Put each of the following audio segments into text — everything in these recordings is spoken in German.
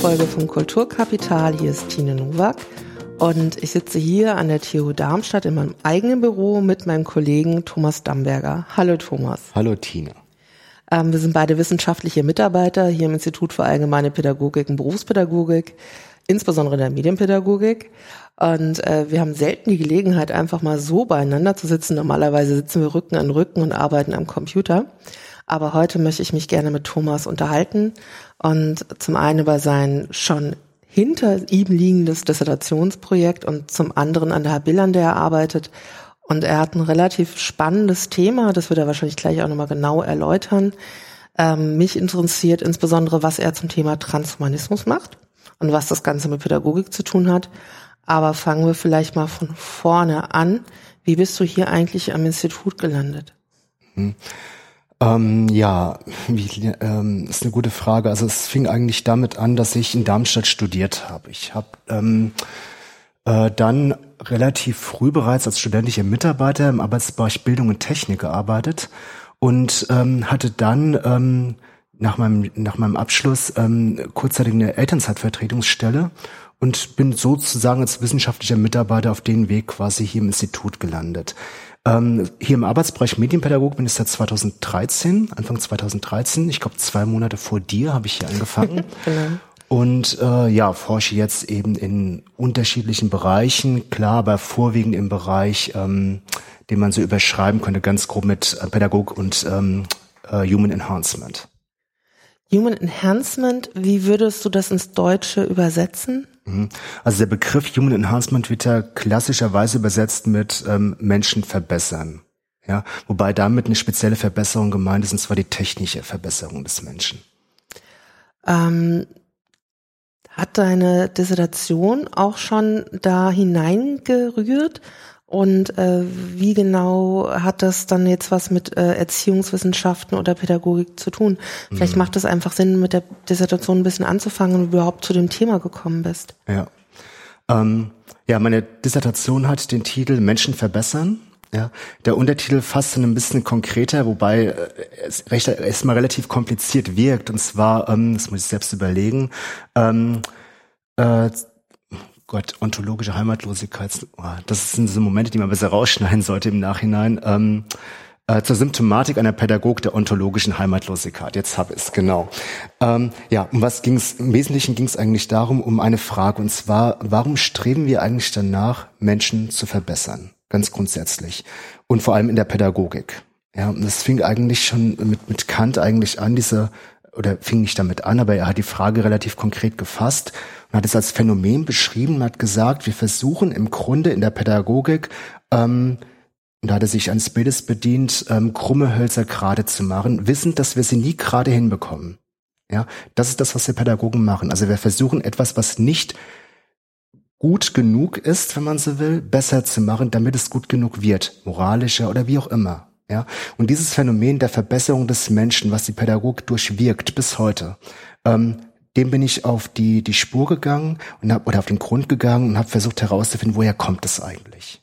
Folge vom Kulturkapital. Hier ist Tine Nowak und ich sitze hier an der TU Darmstadt in meinem eigenen Büro mit meinem Kollegen Thomas Damberger. Hallo Thomas. Hallo Tine. Ähm, wir sind beide wissenschaftliche Mitarbeiter hier im Institut für allgemeine Pädagogik und Berufspädagogik, insbesondere in der Medienpädagogik. Und äh, wir haben selten die Gelegenheit, einfach mal so beieinander zu sitzen. Normalerweise sitzen wir Rücken an Rücken und arbeiten am Computer. Aber heute möchte ich mich gerne mit Thomas unterhalten und zum einen über sein schon hinter ihm liegendes Dissertationsprojekt und zum anderen an der Habil, an der er arbeitet. Und er hat ein relativ spannendes Thema, das wird er wahrscheinlich gleich auch nochmal genau erläutern. Ähm, mich interessiert insbesondere, was er zum Thema Transhumanismus macht und was das Ganze mit Pädagogik zu tun hat. Aber fangen wir vielleicht mal von vorne an. Wie bist du hier eigentlich am Institut gelandet? Hm. Ähm, ja, wie, ähm, ist eine gute Frage. Also es fing eigentlich damit an, dass ich in Darmstadt studiert habe. Ich habe ähm, äh, dann relativ früh bereits als studentischer Mitarbeiter im Arbeitsbereich Bildung und Technik gearbeitet und ähm, hatte dann ähm, nach meinem nach meinem Abschluss ähm, kurzzeitig eine Elternzeitvertretungsstelle und bin sozusagen als wissenschaftlicher Mitarbeiter auf den Weg quasi hier im Institut gelandet. Ähm, hier im Arbeitsbereich Medienpädagogik bin ich seit 2013, Anfang 2013. Ich glaube, zwei Monate vor dir habe ich hier angefangen. genau. Und äh, ja, forsche jetzt eben in unterschiedlichen Bereichen, klar, aber vorwiegend im Bereich, ähm, den man so überschreiben könnte, ganz grob mit äh, Pädagog und ähm, äh, Human Enhancement. Human Enhancement, wie würdest du das ins Deutsche übersetzen? Mhm. Also der Begriff Human Enhancement wird ja klassischerweise übersetzt mit ähm, Menschen verbessern. Ja, wobei damit eine spezielle Verbesserung gemeint ist, und zwar die technische Verbesserung des Menschen. Ähm, hat deine Dissertation auch schon da hineingerührt? Und äh, wie genau hat das dann jetzt was mit äh, Erziehungswissenschaften oder Pädagogik zu tun? Vielleicht mhm. macht es einfach Sinn, mit der Dissertation ein bisschen anzufangen und überhaupt zu dem Thema gekommen bist. Ja. Ähm, ja, meine Dissertation hat den Titel Menschen verbessern. Ja, der Untertitel fasst ein bisschen konkreter, wobei äh, es recht, erstmal relativ kompliziert wirkt. Und zwar, ähm, das muss ich selbst überlegen, ähm, äh, Gott, ontologische Heimatlosigkeit, oh, das sind so Momente, die man besser rausschneiden sollte im Nachhinein. Ähm, äh, zur Symptomatik einer Pädagog der ontologischen Heimatlosigkeit. Jetzt habe ich es, genau. Ähm, ja, um was ging es? Im Wesentlichen ging es eigentlich darum, um eine Frage, und zwar, warum streben wir eigentlich danach, Menschen zu verbessern? Ganz grundsätzlich. Und vor allem in der Pädagogik. Ja, und das fing eigentlich schon mit, mit Kant eigentlich an, diese oder fing nicht damit an, aber er hat die Frage relativ konkret gefasst und hat es als Phänomen beschrieben und hat gesagt, wir versuchen im Grunde in der Pädagogik, ähm, und da hat er sich eines Bildes bedient, ähm, krumme Hölzer gerade zu machen, wissend, dass wir sie nie gerade hinbekommen. Ja, das ist das, was wir Pädagogen machen. Also wir versuchen etwas, was nicht gut genug ist, wenn man so will, besser zu machen, damit es gut genug wird, moralischer oder wie auch immer. Ja, und dieses Phänomen der Verbesserung des Menschen, was die Pädagogik durchwirkt bis heute, ähm, dem bin ich auf die die Spur gegangen und hab, oder auf den Grund gegangen und habe versucht herauszufinden, woher kommt es eigentlich.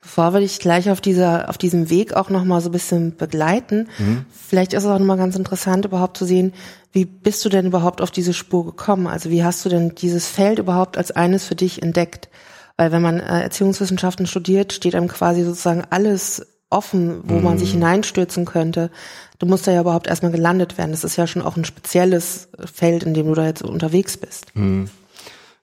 Bevor wir dich gleich auf dieser auf diesem Weg auch noch mal so ein bisschen begleiten, mhm. vielleicht ist es auch noch mal ganz interessant überhaupt zu sehen, wie bist du denn überhaupt auf diese Spur gekommen? Also wie hast du denn dieses Feld überhaupt als eines für dich entdeckt? Weil wenn man äh, Erziehungswissenschaften studiert, steht einem quasi sozusagen alles offen, wo mhm. man sich mhm. hineinstürzen könnte. Du musst da ja überhaupt erstmal gelandet werden. Das ist ja schon auch ein spezielles Feld, in dem du da jetzt unterwegs bist. Mhm.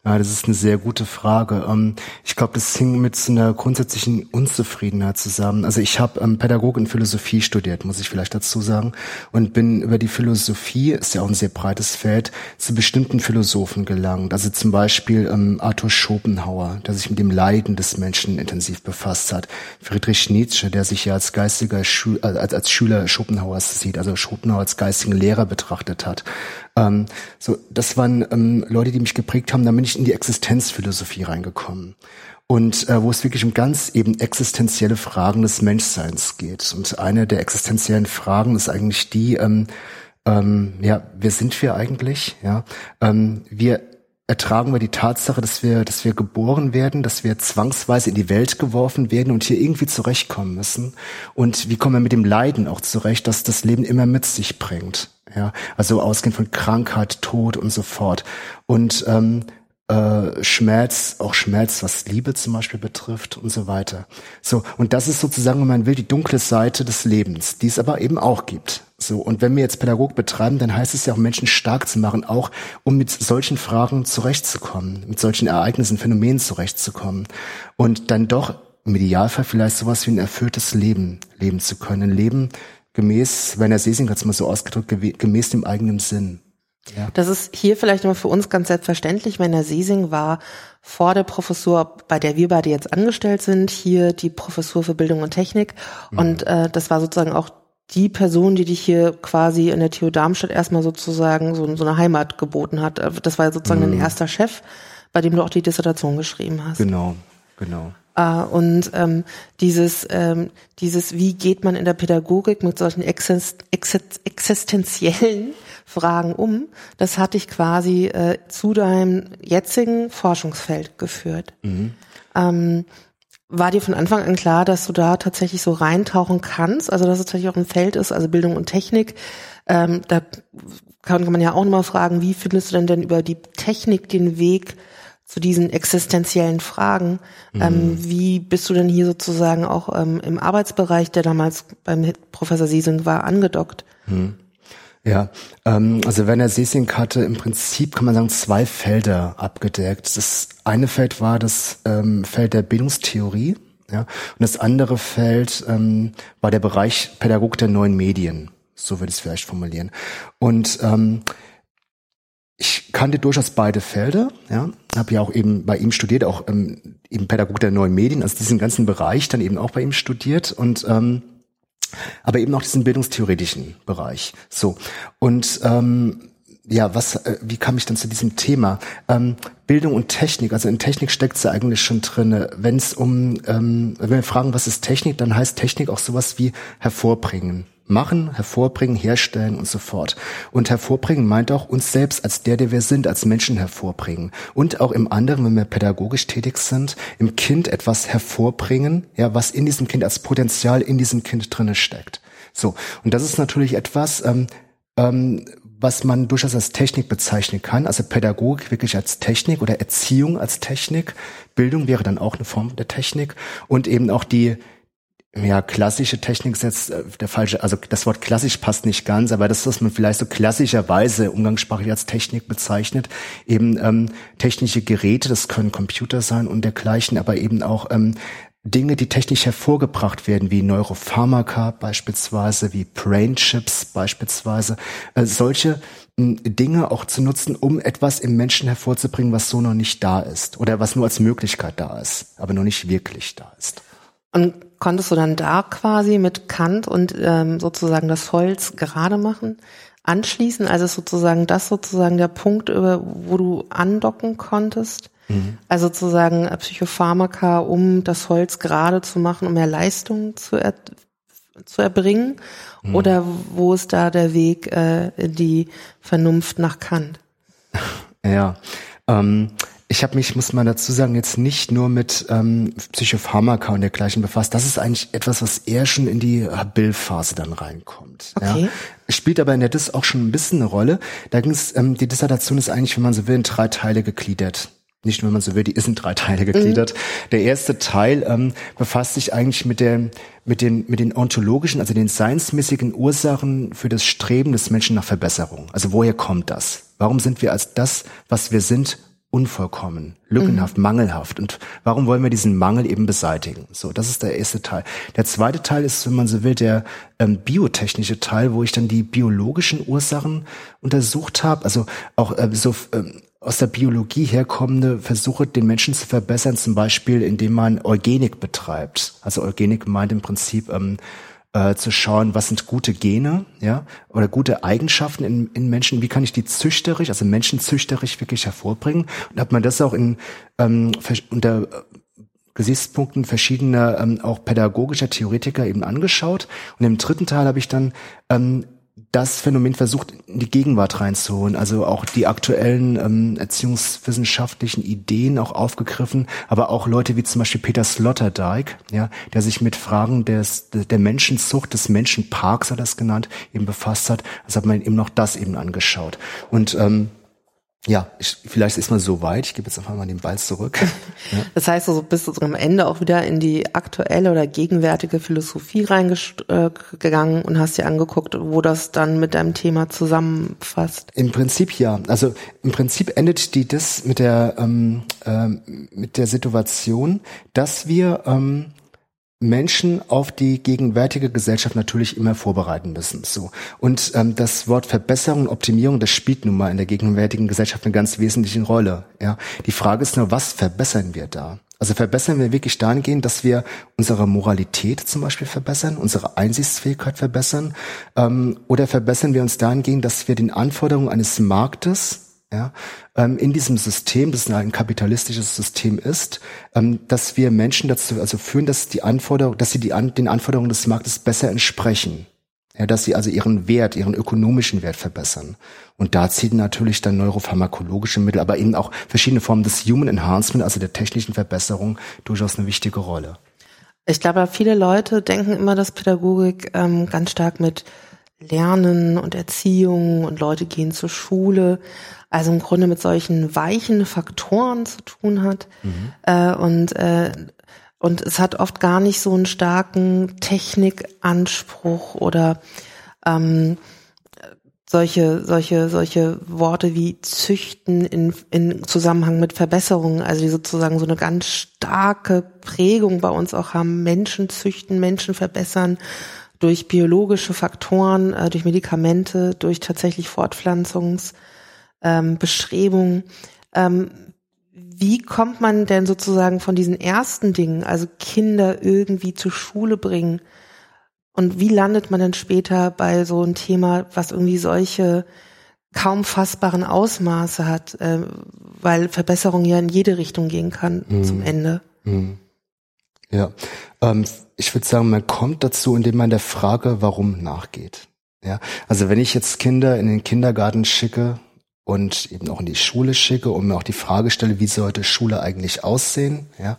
Ja, das ist eine sehr gute Frage. Ähm, ich glaube, das hing mit so einer grundsätzlichen Unzufriedenheit zusammen. Also ich habe ähm, Pädagog in Philosophie studiert, muss ich vielleicht dazu sagen, und bin über die Philosophie, ist ja auch ein sehr breites Feld, zu bestimmten Philosophen gelangt. Also zum Beispiel ähm, Arthur Schopenhauer, der sich mit dem Leiden des Menschen intensiv befasst hat. Friedrich Nietzsche, der sich ja als geistiger Schü äh, als, als Schüler Schopenhauers sieht, also Schopenhauer als geistigen Lehrer betrachtet hat. Ähm, so, das waren ähm, Leute, die mich geprägt haben. Da bin ich in die Existenzphilosophie reingekommen. Und äh, wo es wirklich um ganz eben existenzielle Fragen des Menschseins geht. Und eine der existenziellen Fragen ist eigentlich die, ähm, ähm, ja, wer sind wir eigentlich? Ja, ähm, wir ertragen wir die Tatsache, dass wir, dass wir geboren werden, dass wir zwangsweise in die Welt geworfen werden und hier irgendwie zurechtkommen müssen? Und wie kommen wir mit dem Leiden auch zurecht, dass das Leben immer mit sich bringt? Ja, also ausgehend von Krankheit, Tod und so fort. Und ähm, äh, Schmerz, auch Schmerz, was Liebe zum Beispiel betrifft und so weiter. So, und das ist sozusagen, wenn man will, die dunkle Seite des Lebens, die es aber eben auch gibt. So, und wenn wir jetzt Pädagog betreiben, dann heißt es ja auch, Menschen stark zu machen, auch um mit solchen Fragen zurechtzukommen, mit solchen Ereignissen, Phänomenen zurechtzukommen. Und dann doch im Idealfall vielleicht sowas wie ein erfülltes Leben leben zu können. Leben gemäß, Werner Sesing hat es mal so ausgedrückt, gemäß dem eigenen Sinn. Ja. Das ist hier vielleicht immer für uns ganz selbstverständlich. Werner Sesing war vor der Professur, bei der wir beide jetzt angestellt sind, hier die Professur für Bildung und Technik. Mhm. Und äh, das war sozusagen auch die Person, die dich hier quasi in der TU Darmstadt erstmal sozusagen so, so eine Heimat geboten hat. Äh, das war sozusagen mhm. dein erster Chef, bei dem du auch die Dissertation geschrieben hast. Genau, genau. Uh, und ähm, dieses, ähm, dieses, wie geht man in der Pädagogik mit solchen exist existenziellen Fragen um, das hat dich quasi äh, zu deinem jetzigen Forschungsfeld geführt. Mhm. Ähm, war dir von Anfang an klar, dass du da tatsächlich so reintauchen kannst? Also dass es tatsächlich auch ein Feld ist, also Bildung und Technik. Ähm, da kann man ja auch nochmal fragen, wie findest du denn denn über die Technik den Weg zu diesen existenziellen Fragen? Mhm. Ähm, wie bist du denn hier sozusagen auch ähm, im Arbeitsbereich, der damals beim Professor Siesing war, angedockt? Mhm. Ja, ähm, also Werner Sesing hatte im Prinzip, kann man sagen, zwei Felder abgedeckt. Das eine Feld war das ähm, Feld der Bildungstheorie, ja, und das andere Feld ähm, war der Bereich Pädagogik der neuen Medien. So würde ich es vielleicht formulieren. Und ähm, ich kannte durchaus beide Felder, ja, habe ja auch eben bei ihm studiert, auch ähm, eben Pädagogik der neuen Medien, also diesen ganzen Bereich dann eben auch bei ihm studiert und ähm, aber eben auch diesen bildungstheoretischen Bereich. So und ähm, ja, was, äh, wie kam ich dann zu diesem Thema? Ähm, Bildung und Technik, also in Technik steckt ja eigentlich schon drin. Wenn es um, ähm, wenn wir fragen, was ist Technik, dann heißt Technik auch sowas wie hervorbringen machen, hervorbringen, herstellen und so fort. Und hervorbringen meint auch uns selbst als der, der wir sind, als Menschen hervorbringen. Und auch im anderen, wenn wir pädagogisch tätig sind, im Kind etwas hervorbringen, ja, was in diesem Kind als Potenzial in diesem Kind drinne steckt. So. Und das ist natürlich etwas, ähm, ähm, was man durchaus als Technik bezeichnen kann, also Pädagogik wirklich als Technik oder Erziehung als Technik. Bildung wäre dann auch eine Form der Technik und eben auch die ja, klassische Technik ist jetzt äh, der falsche, also das Wort klassisch passt nicht ganz, aber das, was man vielleicht so klassischerweise umgangssprachlich als Technik bezeichnet, eben ähm, technische Geräte, das können Computer sein und dergleichen, aber eben auch ähm, Dinge, die technisch hervorgebracht werden, wie Neuropharmaka beispielsweise, wie Brainchips beispielsweise, äh, solche äh, Dinge auch zu nutzen, um etwas im Menschen hervorzubringen, was so noch nicht da ist oder was nur als Möglichkeit da ist, aber noch nicht wirklich da ist. Und konntest du dann da quasi mit Kant und ähm, sozusagen das Holz gerade machen, anschließen? Also sozusagen das sozusagen der Punkt, wo du andocken konntest? Mhm. Also sozusagen Psychopharmaka, um das Holz gerade zu machen, um mehr Leistung zu, er, zu erbringen? Mhm. Oder wo ist da der Weg äh, die Vernunft nach Kant? Ja, ähm, ich habe mich, muss man dazu sagen, jetzt nicht nur mit ähm, Psychopharmaka und dergleichen befasst. Das ist eigentlich etwas, was eher schon in die Bildphase dann reinkommt. Okay. Ja. Spielt aber in der Dis auch schon ein bisschen eine Rolle. Da ging's, ähm, die Dissertation ist eigentlich, wenn man so will, in drei Teile gegliedert nicht nur, wenn man so will, die ist in drei Teile gegliedert. Mhm. Der erste Teil ähm, befasst sich eigentlich mit, der, mit, den, mit den ontologischen, also den seinsmäßigen Ursachen für das Streben des Menschen nach Verbesserung. Also woher kommt das? Warum sind wir als das, was wir sind, unvollkommen, lückenhaft, mhm. mangelhaft. Und warum wollen wir diesen Mangel eben beseitigen? So, das ist der erste Teil. Der zweite Teil ist, wenn man so will, der ähm, biotechnische Teil, wo ich dann die biologischen Ursachen untersucht habe. Also auch äh, so ähm, aus der Biologie herkommende Versuche, den Menschen zu verbessern, zum Beispiel indem man Eugenik betreibt. Also Eugenik meint im Prinzip ähm, äh, zu schauen, was sind gute Gene, ja, oder gute Eigenschaften in, in Menschen, wie kann ich die züchterisch, also menschenzüchterisch wirklich hervorbringen? Und hat man das auch in ähm, unter äh, Gesichtspunkten verschiedener ähm, auch pädagogischer Theoretiker eben angeschaut. Und im dritten Teil habe ich dann ähm, das Phänomen versucht, in die Gegenwart reinzuholen, also auch die aktuellen ähm, erziehungswissenschaftlichen Ideen auch aufgegriffen, aber auch Leute wie zum Beispiel Peter Sloterdijk, ja, der sich mit Fragen des, der Menschenzucht, des Menschenparks, hat das genannt, eben befasst hat. Also hat man eben noch das eben angeschaut. Und ähm, ja, ich, vielleicht ist man so weit. Ich gebe jetzt einfach mal den Ball zurück. Ja. Das heißt, also bist du am Ende auch wieder in die aktuelle oder gegenwärtige Philosophie reingegangen und hast dir angeguckt, wo das dann mit deinem Thema zusammenfasst. Im Prinzip ja. Also im Prinzip endet die das mit der ähm, ähm, mit der Situation, dass wir ähm, Menschen auf die gegenwärtige Gesellschaft natürlich immer vorbereiten müssen. So und ähm, das Wort Verbesserung und Optimierung, das spielt nun mal in der gegenwärtigen Gesellschaft eine ganz wesentliche Rolle. Ja, die Frage ist nur, was verbessern wir da? Also verbessern wir wirklich dahingehend, dass wir unsere Moralität zum Beispiel verbessern, unsere Einsichtsfähigkeit verbessern, ähm, oder verbessern wir uns dahingehend, dass wir den Anforderungen eines Marktes ja, ähm, in diesem System, das ein kapitalistisches System ist, ähm, dass wir Menschen dazu also führen, dass die Anforderungen, dass sie die an, den Anforderungen des Marktes besser entsprechen. Ja, dass sie also ihren Wert, ihren ökonomischen Wert verbessern. Und da ziehen natürlich dann neuropharmakologische Mittel, aber eben auch verschiedene Formen des Human Enhancement, also der technischen Verbesserung, durchaus eine wichtige Rolle. Ich glaube, viele Leute denken immer, dass Pädagogik ähm, ganz stark mit Lernen und Erziehung und Leute gehen zur Schule also im Grunde mit solchen weichen Faktoren zu tun hat. Mhm. Äh, und, äh, und es hat oft gar nicht so einen starken Technikanspruch oder ähm, solche, solche, solche Worte wie züchten in, in Zusammenhang mit Verbesserungen, also die sozusagen so eine ganz starke Prägung bei uns auch haben, Menschen züchten, Menschen verbessern durch biologische Faktoren, äh, durch Medikamente, durch tatsächlich Fortpflanzungs- ähm, Bestrebungen. Ähm, wie kommt man denn sozusagen von diesen ersten Dingen, also Kinder irgendwie zur Schule bringen, und wie landet man dann später bei so einem Thema, was irgendwie solche kaum fassbaren Ausmaße hat, äh, weil Verbesserung ja in jede Richtung gehen kann mhm. zum Ende. Mhm. Ja, ähm, ich würde sagen, man kommt dazu, indem man der Frage, warum nachgeht. Ja, also wenn ich jetzt Kinder in den Kindergarten schicke, und eben auch in die Schule schicke und mir auch die Frage stelle, wie sollte Schule eigentlich aussehen, ja,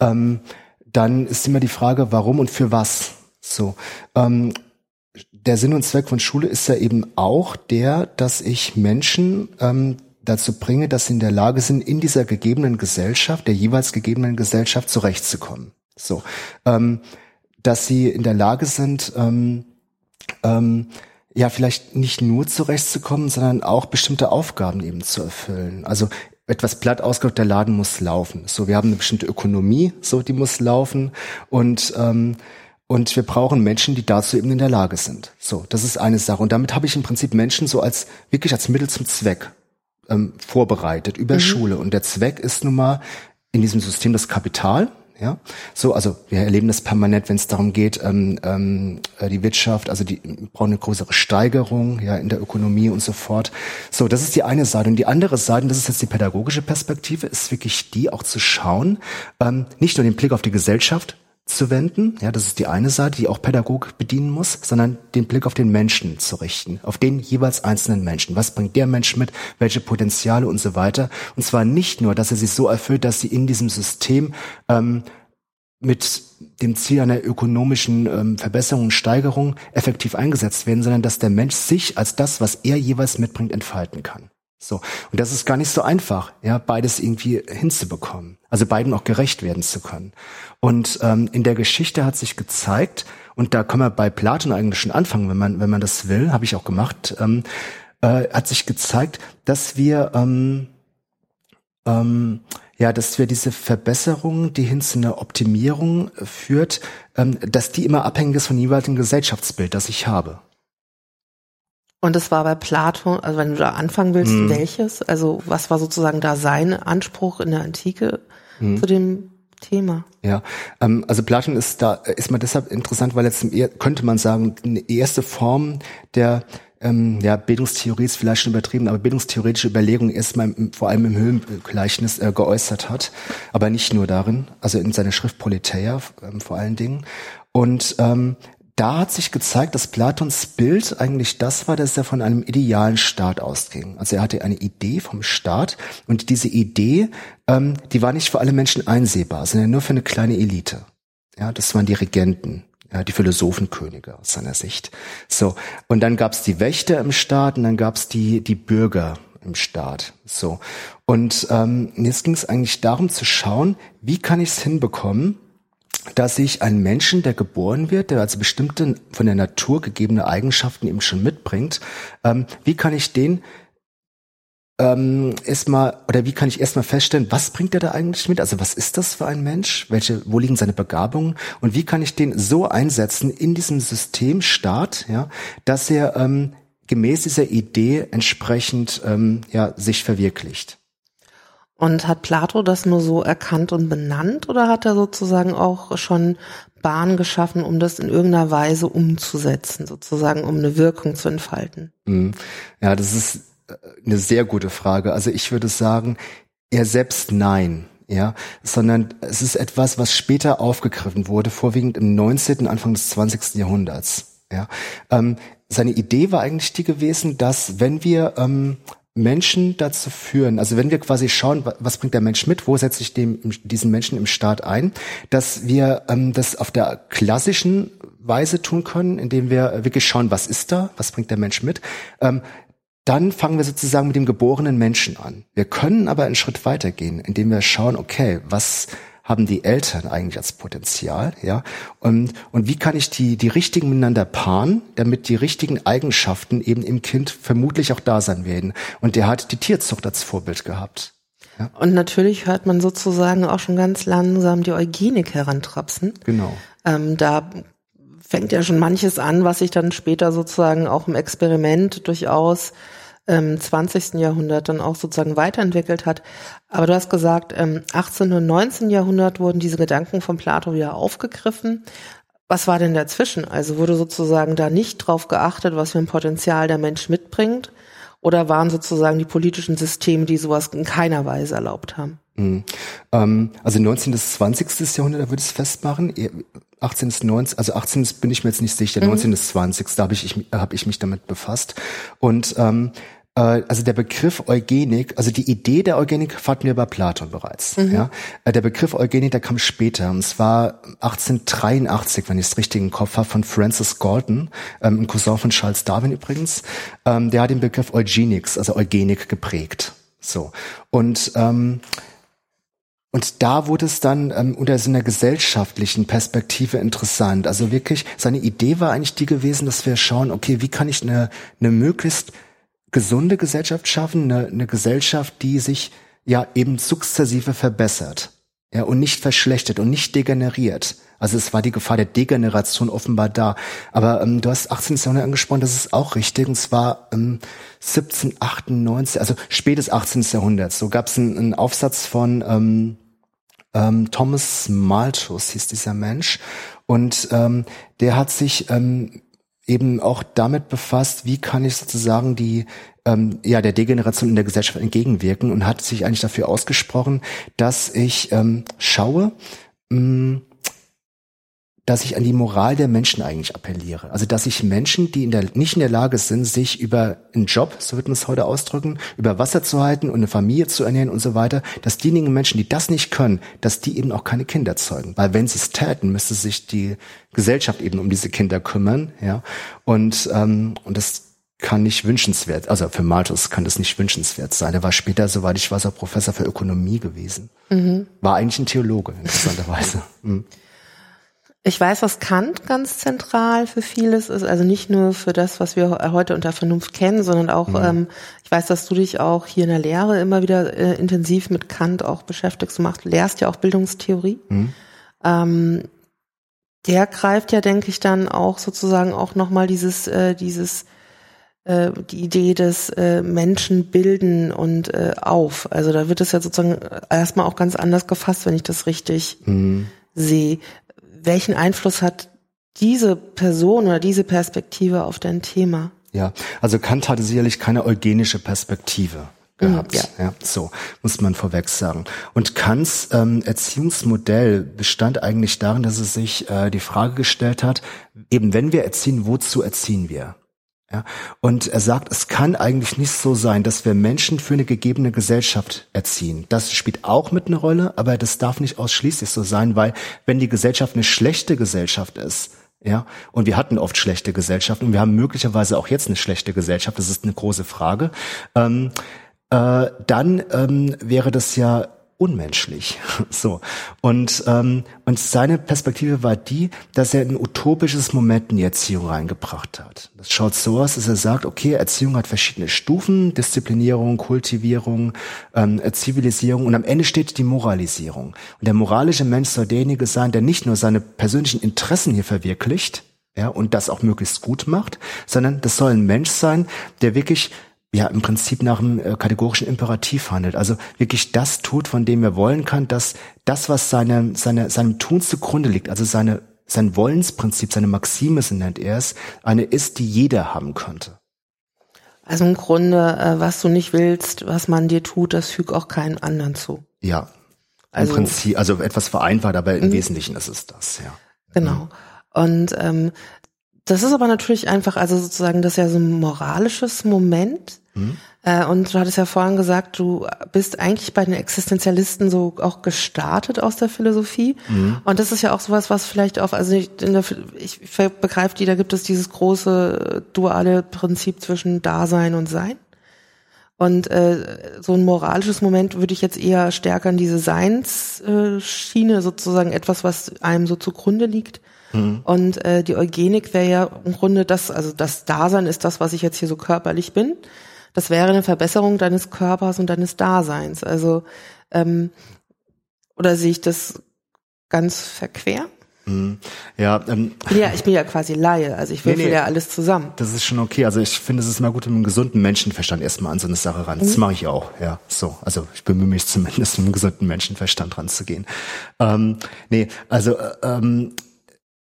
ähm, dann ist immer die Frage, warum und für was. So, ähm, der Sinn und Zweck von Schule ist ja eben auch der, dass ich Menschen ähm, dazu bringe, dass sie in der Lage sind, in dieser gegebenen Gesellschaft, der jeweils gegebenen Gesellschaft zurechtzukommen. So, ähm, dass sie in der Lage sind, ähm, ähm, ja vielleicht nicht nur zurechtzukommen, sondern auch bestimmte Aufgaben eben zu erfüllen. Also etwas platt ausgedrückt, der Laden muss laufen. So, wir haben eine bestimmte Ökonomie, so die muss laufen und ähm, und wir brauchen Menschen, die dazu eben in der Lage sind. So, das ist eine Sache. Und damit habe ich im Prinzip Menschen so als wirklich als Mittel zum Zweck ähm, vorbereitet über mhm. Schule. Und der Zweck ist nun mal in diesem System das Kapital, ja, so, also wir erleben das permanent, wenn es darum geht, ähm, ähm, äh, die Wirtschaft, also die brauchen eine größere Steigerung, ja, in der Ökonomie und so fort. So, das ist die eine Seite. Und die andere Seite, das ist jetzt die pädagogische Perspektive, ist wirklich die, auch zu schauen, ähm, nicht nur den Blick auf die Gesellschaft zu wenden, ja, das ist die eine Seite, die auch Pädagogik bedienen muss, sondern den Blick auf den Menschen zu richten, auf den jeweils einzelnen Menschen. Was bringt der Mensch mit, welche Potenziale und so weiter. Und zwar nicht nur, dass er sich so erfüllt, dass sie in diesem System ähm, mit dem Ziel einer ökonomischen ähm, Verbesserung und Steigerung effektiv eingesetzt werden, sondern dass der Mensch sich als das, was er jeweils mitbringt, entfalten kann. So. Und das ist gar nicht so einfach, ja, beides irgendwie hinzubekommen. Also beiden auch gerecht werden zu können. Und ähm, in der Geschichte hat sich gezeigt, und da kann man bei Platon eigentlich schon anfangen, wenn man, wenn man das will, habe ich auch gemacht, ähm, äh, hat sich gezeigt, dass wir ähm, ähm, ja, dass wir diese Verbesserung, die hin zu einer Optimierung führt, ähm, dass die immer abhängig ist von jeweiligen Gesellschaftsbild, das ich habe. Und das war bei Platon, also wenn du da anfangen willst, hm. welches? Also was war sozusagen da sein Anspruch in der Antike hm. zu dem Thema? Ja, ähm, also Platon ist da ist mal deshalb interessant, weil jetzt könnte man sagen, eine erste Form der ähm, ja, Bildungstheorie ist vielleicht schon übertrieben, aber bildungstheoretische Überlegungen erstmal im, vor allem im Höhengleichnis äh, geäußert hat, aber nicht nur darin, also in seiner Schrift Politeia ähm, vor allen Dingen. Und ähm, da hat sich gezeigt, dass Platons Bild eigentlich das war, dass er von einem idealen Staat ausging. Also er hatte eine Idee vom Staat und diese Idee, ähm, die war nicht für alle Menschen einsehbar, sondern nur für eine kleine Elite. Ja, das waren die Regenten, ja, die Philosophenkönige aus seiner Sicht. So und dann gab's die Wächter im Staat und dann gab's die die Bürger im Staat. So und ähm, jetzt ging es eigentlich darum zu schauen, wie kann ich es hinbekommen, dass ich einen Menschen, der geboren wird, der also bestimmte von der Natur gegebene Eigenschaften eben schon mitbringt, ähm, wie kann ich den ähm, erstmal oder wie kann ich erstmal feststellen, was bringt er da eigentlich mit? Also was ist das für ein Mensch? Welche, wo liegen seine Begabungen? Und wie kann ich den so einsetzen in diesem System Staat, ja, dass er ähm, gemäß dieser Idee entsprechend ähm, ja sich verwirklicht? Und hat Plato das nur so erkannt und benannt oder hat er sozusagen auch schon Bahn geschaffen, um das in irgendeiner Weise umzusetzen, sozusagen, um eine Wirkung zu entfalten? Mhm. Ja, das ist äh, eine sehr gute Frage. Also ich würde sagen, er selbst nein. Ja, sondern es ist etwas, was später aufgegriffen wurde, vorwiegend im 19., Anfang des 20. Jahrhunderts. Ja, ähm, seine Idee war eigentlich die gewesen, dass wenn wir ähm, Menschen dazu führen, also wenn wir quasi schauen, was bringt der Mensch mit, wo setze ich dem, diesen Menschen im Staat ein, dass wir ähm, das auf der klassischen Weise tun können, indem wir wirklich schauen, was ist da, was bringt der Mensch mit. Ähm, dann fangen wir sozusagen mit dem geborenen Menschen an. Wir können aber einen Schritt weitergehen, indem wir schauen, okay, was haben die Eltern eigentlich als Potenzial, ja? Und, und wie kann ich die, die richtigen miteinander paaren, damit die richtigen Eigenschaften eben im Kind vermutlich auch da sein werden. Und der hat die Tierzucht als Vorbild gehabt. Ja. Und natürlich hört man sozusagen auch schon ganz langsam die Eugenik herantrapsen. Genau. Ähm, da fängt ja schon manches an, was sich dann später sozusagen auch im Experiment durchaus ähm, 20. Jahrhundert dann auch sozusagen weiterentwickelt hat. Aber du hast gesagt, im ähm, 18. und 19. Jahrhundert wurden diese Gedanken von Plato wieder aufgegriffen. Was war denn dazwischen? Also wurde sozusagen da nicht drauf geachtet, was für ein Potenzial der Mensch mitbringt? Oder waren sozusagen die politischen Systeme, die sowas in keiner Weise erlaubt haben? Mhm. Ähm, also 19. bis 20. Jahrhundert, da würde ich es festmachen. 18. bis 19. Also 18. bin ich mir jetzt nicht sicher. Mhm. 19. bis 20. Da habe ich, ich, hab ich mich damit befasst. Und ähm, äh, also der Begriff Eugenik, also die Idee der Eugenik hatten wir bei Platon bereits. Mhm. Ja? Äh, der Begriff Eugenik, der kam später, und zwar 1883, wenn ich es richtig im Kopf habe, von Francis Galton, ähm, ein Cousin von Charles Darwin übrigens. Ähm, der hat den Begriff Eugenics, also Eugenik, geprägt. So. Und ähm, und da wurde es dann ähm, unter so einer gesellschaftlichen Perspektive interessant. Also wirklich, seine Idee war eigentlich die gewesen, dass wir schauen, okay, wie kann ich eine, eine möglichst gesunde Gesellschaft schaffen, eine, eine Gesellschaft, die sich ja eben sukzessive verbessert, ja, und nicht verschlechtert und nicht degeneriert. Also es war die Gefahr der Degeneration offenbar da. Aber ähm, du hast 18. Jahrhundert angesprochen, das ist auch richtig. Und zwar ähm, 1798, also spätes 18. Jahrhundert. So gab es einen, Aufsatz von ähm, ähm, Thomas Malthus, hieß dieser Mensch. Und ähm, der hat sich ähm, eben auch damit befasst, wie kann ich sozusagen die ähm, ja der Degeneration in der Gesellschaft entgegenwirken und hat sich eigentlich dafür ausgesprochen, dass ich ähm, schaue, mh, mm, dass ich an die Moral der Menschen eigentlich appelliere. Also dass ich Menschen, die in der, nicht in der Lage sind, sich über einen Job, so wird man es heute ausdrücken, über Wasser zu halten und eine Familie zu ernähren und so weiter, dass diejenigen Menschen, die das nicht können, dass die eben auch keine Kinder zeugen. Weil wenn sie es täten, müsste sich die Gesellschaft eben um diese Kinder kümmern. Ja, Und, ähm, und das kann nicht wünschenswert, also für Malthus kann das nicht wünschenswert sein. Er war später, soweit ich weiß, auch Professor für Ökonomie gewesen. Mhm. War eigentlich ein Theologe, interessanterweise. Mhm. Ich weiß, was Kant ganz zentral für vieles ist, also nicht nur für das, was wir heute unter Vernunft kennen, sondern auch, mhm. ähm, ich weiß, dass du dich auch hier in der Lehre immer wieder äh, intensiv mit Kant auch beschäftigst. Du machst, lehrst ja auch Bildungstheorie. Mhm. Ähm, der greift ja, denke ich, dann auch sozusagen auch nochmal dieses, äh, dieses, äh, die Idee des äh, Menschen bilden und äh, auf. Also da wird es ja sozusagen erstmal auch ganz anders gefasst, wenn ich das richtig mhm. sehe welchen Einfluss hat diese Person oder diese Perspektive auf dein Thema? Ja, also Kant hatte sicherlich keine eugenische Perspektive. gehabt. Ja. ja. so muss man vorweg sagen. Und Kants ähm, Erziehungsmodell bestand eigentlich darin, dass er sich äh, die Frage gestellt hat, eben wenn wir erziehen, wozu erziehen wir? Ja, und er sagt, es kann eigentlich nicht so sein, dass wir Menschen für eine gegebene Gesellschaft erziehen. Das spielt auch mit eine Rolle, aber das darf nicht ausschließlich so sein, weil wenn die Gesellschaft eine schlechte Gesellschaft ist, ja, und wir hatten oft schlechte Gesellschaften und wir haben möglicherweise auch jetzt eine schlechte Gesellschaft, das ist eine große Frage, ähm, äh, dann ähm, wäre das ja unmenschlich. So. Und, ähm, und seine Perspektive war die, dass er ein utopisches Moment in die Erziehung reingebracht hat. Das schaut so aus, dass er sagt, okay, Erziehung hat verschiedene Stufen, Disziplinierung, Kultivierung, ähm, Zivilisierung und am Ende steht die Moralisierung. Und der moralische Mensch soll derjenige sein, der nicht nur seine persönlichen Interessen hier verwirklicht, ja, und das auch möglichst gut macht, sondern das soll ein Mensch sein, der wirklich ja im Prinzip nach einem äh, kategorischen Imperativ handelt. Also wirklich das tut, von dem er wollen kann, dass das, was seine, seine, seinem Tun zugrunde liegt, also seine, sein Wollensprinzip, seine Maxime, so nennt er es, eine ist, die jeder haben könnte. Also im Grunde, äh, was du nicht willst, was man dir tut, das fügt auch keinen anderen zu. Ja. Also, Im Prinzip, also etwas vereinfacht, aber im mhm. Wesentlichen ist es das, ja. Genau. Und ähm, das ist aber natürlich einfach, also sozusagen, das ist ja so ein moralisches Moment. Mhm. Äh, und du hattest ja vorhin gesagt, du bist eigentlich bei den Existenzialisten so auch gestartet aus der Philosophie. Mhm. Und das ist ja auch sowas, was vielleicht auch, also ich, in der, ich begreife die, da gibt es dieses große duale Prinzip zwischen Dasein und Sein. Und äh, so ein moralisches Moment würde ich jetzt eher stärker in diese Seinsschiene, sozusagen etwas, was einem so zugrunde liegt. Mhm. Und äh, die Eugenik wäre ja im Grunde das, also das Dasein ist das, was ich jetzt hier so körperlich bin. Das wäre eine Verbesserung deines Körpers und deines Daseins. Also ähm, oder sehe ich das ganz verquer? Mhm. Ja, ähm, ja, ich bin ja quasi Laie, also ich würfel nee, nee, ja alles zusammen. Das ist schon okay. Also ich finde, es ist mal gut, mit einem gesunden Menschenverstand erstmal an so eine Sache ran. Mhm. Das mache ich auch, ja. So, also ich bemühe mich zumindest, mit einem gesunden Menschenverstand ranzugehen. Ähm, nee, also äh, ähm,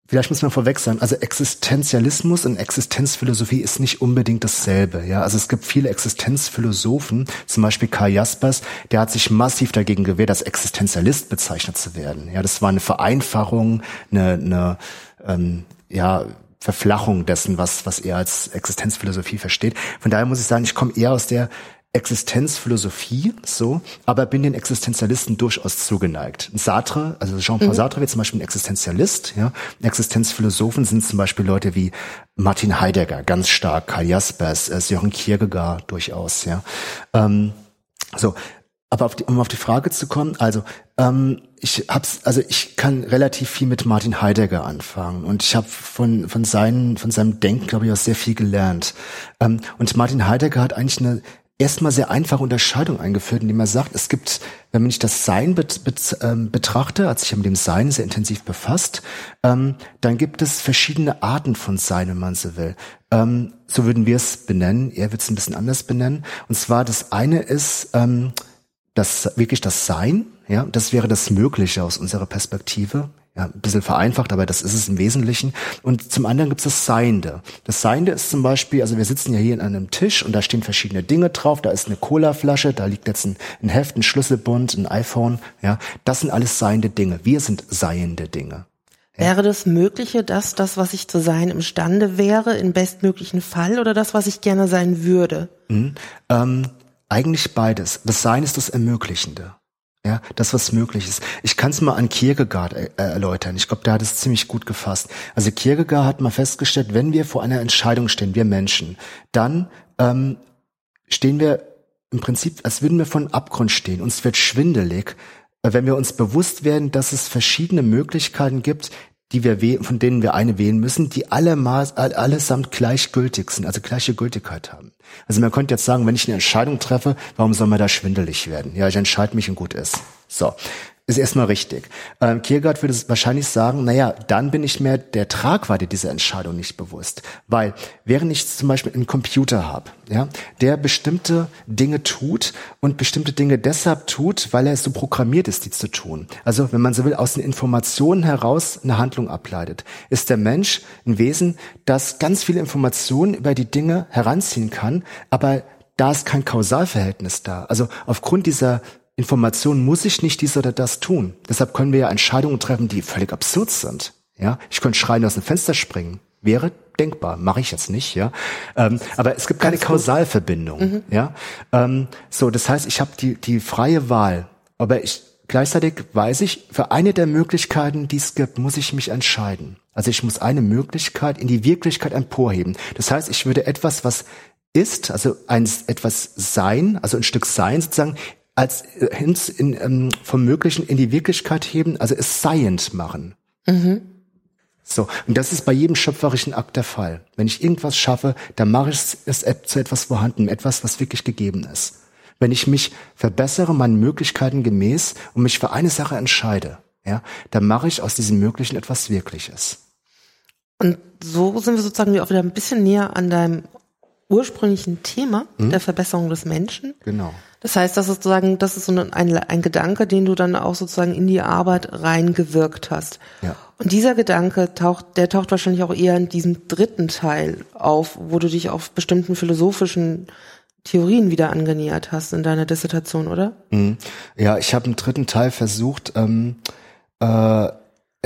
Vielleicht muss man vorweg sagen, also Existenzialismus und Existenzphilosophie ist nicht unbedingt dasselbe. Ja, also es gibt viele Existenzphilosophen, zum Beispiel Karl Jaspers, der hat sich massiv dagegen gewehrt, als Existenzialist bezeichnet zu werden. Ja, das war eine Vereinfachung, eine, eine ähm, ja Verflachung dessen, was was er als Existenzphilosophie versteht. Von daher muss ich sagen, ich komme eher aus der Existenzphilosophie, so, aber bin den Existenzialisten durchaus zugeneigt. Sartre, also Jean-Paul mhm. Sartre wird zum Beispiel ein Existenzialist, ja. Existenzphilosophen sind zum Beispiel Leute wie Martin Heidegger, ganz stark, Karl Jaspers, äh, Sören Kierkegaard durchaus, ja. Ähm, so, aber auf die, um auf die Frage zu kommen, also ähm, ich hab's, also ich kann relativ viel mit Martin Heidegger anfangen und ich habe von von seinen von seinem Denken glaube ich auch sehr viel gelernt. Ähm, und Martin Heidegger hat eigentlich eine erstmal sehr einfache Unterscheidung eingeführt, indem er sagt, es gibt, wenn ich das Sein bet, bet, ähm, betrachte, hat sich ja mit dem Sein sehr intensiv befasst, ähm, dann gibt es verschiedene Arten von Sein, wenn man so will. Ähm, so würden wir es benennen. Er wird es ein bisschen anders benennen. Und zwar das eine ist ähm, das wirklich das Sein. Ja, das wäre das Mögliche aus unserer Perspektive ja, ein bisschen vereinfacht, aber das ist es im Wesentlichen. Und zum anderen gibt es das Seiende. Das Seiende ist zum Beispiel, also wir sitzen ja hier an einem Tisch und da stehen verschiedene Dinge drauf. Da ist eine Colaflasche, da liegt jetzt ein, ein Heft, ein Schlüsselbund, ein iPhone. Ja, das sind alles seiende Dinge. Wir sind seiende Dinge. Ja. Wäre das Mögliche, dass das, was ich zu sein imstande wäre, im bestmöglichen Fall oder das, was ich gerne sein würde? Mhm. Ähm, eigentlich beides. Das Sein ist das Ermöglichende. Ja, das, was möglich ist. Ich kann es mal an Kierkegaard äh, erläutern. Ich glaube, der hat es ziemlich gut gefasst. Also Kierkegaard hat mal festgestellt, wenn wir vor einer Entscheidung stehen, wir Menschen, dann ähm, stehen wir im Prinzip, als würden wir von Abgrund stehen. Uns wird schwindelig, äh, wenn wir uns bewusst werden, dass es verschiedene Möglichkeiten gibt, die wir von denen wir eine wählen müssen, die alle Maß, allesamt gleichgültig sind, also gleiche Gültigkeit haben. Also man könnte jetzt sagen, wenn ich eine Entscheidung treffe, warum soll man da schwindelig werden? Ja, ich entscheide mich und gut ist. So ist erstmal richtig. Ähm, Kierkegaard würde wahrscheinlich sagen, naja, dann bin ich mir der Tragweite dieser Entscheidung nicht bewusst. Weil, während ich zum Beispiel einen Computer habe, ja, der bestimmte Dinge tut und bestimmte Dinge deshalb tut, weil er so programmiert ist, die zu tun. Also, wenn man so will, aus den Informationen heraus eine Handlung ableitet, ist der Mensch ein Wesen, das ganz viele Informationen über die Dinge heranziehen kann, aber da ist kein Kausalverhältnis da. Also aufgrund dieser Information muss ich nicht dies oder das tun. Deshalb können wir ja Entscheidungen treffen, die völlig absurd sind. Ja, ich könnte schreien aus dem Fenster springen. Wäre denkbar, mache ich jetzt nicht, ja. Ähm, aber es gibt keine Kausalverbindung, mhm. ja. Ähm, so, das heißt, ich habe die die freie Wahl, aber ich gleichzeitig weiß ich, für eine der Möglichkeiten, die es gibt, muss ich mich entscheiden. Also ich muss eine Möglichkeit in die Wirklichkeit emporheben. Das heißt, ich würde etwas, was ist, also ein etwas sein, also ein Stück sein sozusagen, als äh, ins, in, ähm, vom Möglichen in die Wirklichkeit heben, also es seiend machen. Mhm. So, und das ist bei jedem schöpferischen Akt der Fall. Wenn ich irgendwas schaffe, dann mache ich es zu etwas vorhanden, etwas, was wirklich gegeben ist. Wenn ich mich verbessere, meinen Möglichkeiten gemäß und mich für eine Sache entscheide, ja, dann mache ich aus diesem Möglichen etwas Wirkliches. Und so sind wir sozusagen auch wieder ein bisschen näher an deinem ursprünglichen Thema hm? der Verbesserung des Menschen. Genau. Das heißt, das ist sozusagen, das ist so ein, ein Gedanke, den du dann auch sozusagen in die Arbeit reingewirkt hast. Ja. Und dieser Gedanke taucht, der taucht wahrscheinlich auch eher in diesem dritten Teil auf, wo du dich auf bestimmten philosophischen Theorien wieder angenähert hast in deiner Dissertation, oder? Mhm. Ja, ich habe im dritten Teil versucht, ähm, äh,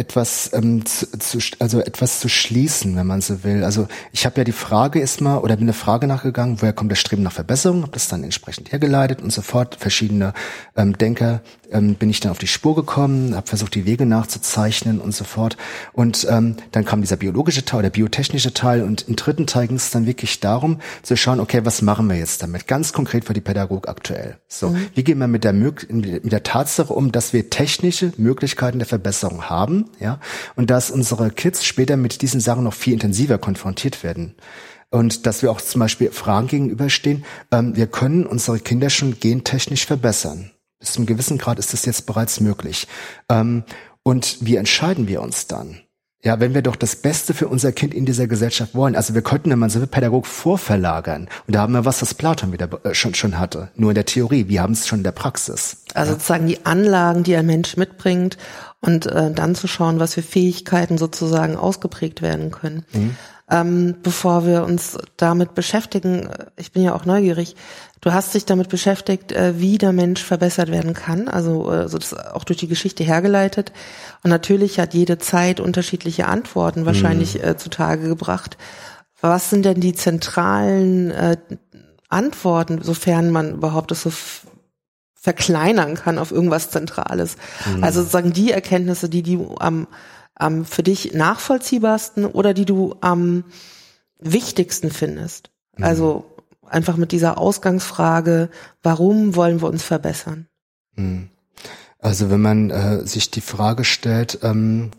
etwas ähm, zu, zu, also etwas zu schließen, wenn man so will. Also ich habe ja die Frage erstmal oder bin eine Frage nachgegangen, woher kommt das Streben nach Verbesserung, habe das dann entsprechend hergeleitet und sofort verschiedene ähm, Denker ähm, bin ich dann auf die Spur gekommen, habe versucht die Wege nachzuzeichnen und so fort und ähm, dann kam dieser biologische Teil, der biotechnische Teil und im dritten Teil ging es dann wirklich darum zu schauen, okay, was machen wir jetzt damit? Ganz konkret für die Pädagogik aktuell. So, mhm. wie gehen wir mit der mit der Tatsache um, dass wir technische Möglichkeiten der Verbesserung haben ja, und dass unsere Kids später mit diesen Sachen noch viel intensiver konfrontiert werden. Und dass wir auch zum Beispiel Fragen gegenüberstehen, ähm, wir können unsere Kinder schon gentechnisch verbessern. Bis zum gewissen Grad ist das jetzt bereits möglich. Ähm, und wie entscheiden wir uns dann? Ja, wenn wir doch das Beste für unser Kind in dieser Gesellschaft wollen. Also wir könnten, wenn man so will, Pädagog vorverlagern. Und da haben wir was, was Platon wieder äh, schon, schon hatte. Nur in der Theorie. Wir haben es schon in der Praxis. Also sozusagen die Anlagen, die ein Mensch mitbringt und äh, dann zu schauen, was für Fähigkeiten sozusagen ausgeprägt werden können. Mhm. Ähm, bevor wir uns damit beschäftigen, äh, ich bin ja auch neugierig, du hast dich damit beschäftigt, äh, wie der Mensch verbessert werden kann, also äh, so das auch durch die Geschichte hergeleitet. Und natürlich hat jede Zeit unterschiedliche Antworten wahrscheinlich mhm. äh, zutage gebracht. Was sind denn die zentralen äh, Antworten, sofern man überhaupt das so verkleinern kann auf irgendwas Zentrales. Mhm. Also sozusagen die Erkenntnisse, die du am, am für dich nachvollziehbarsten oder die du am wichtigsten findest. Mhm. Also einfach mit dieser Ausgangsfrage, warum wollen wir uns verbessern? Mhm. Also wenn man äh, sich die Frage stellt, ähm,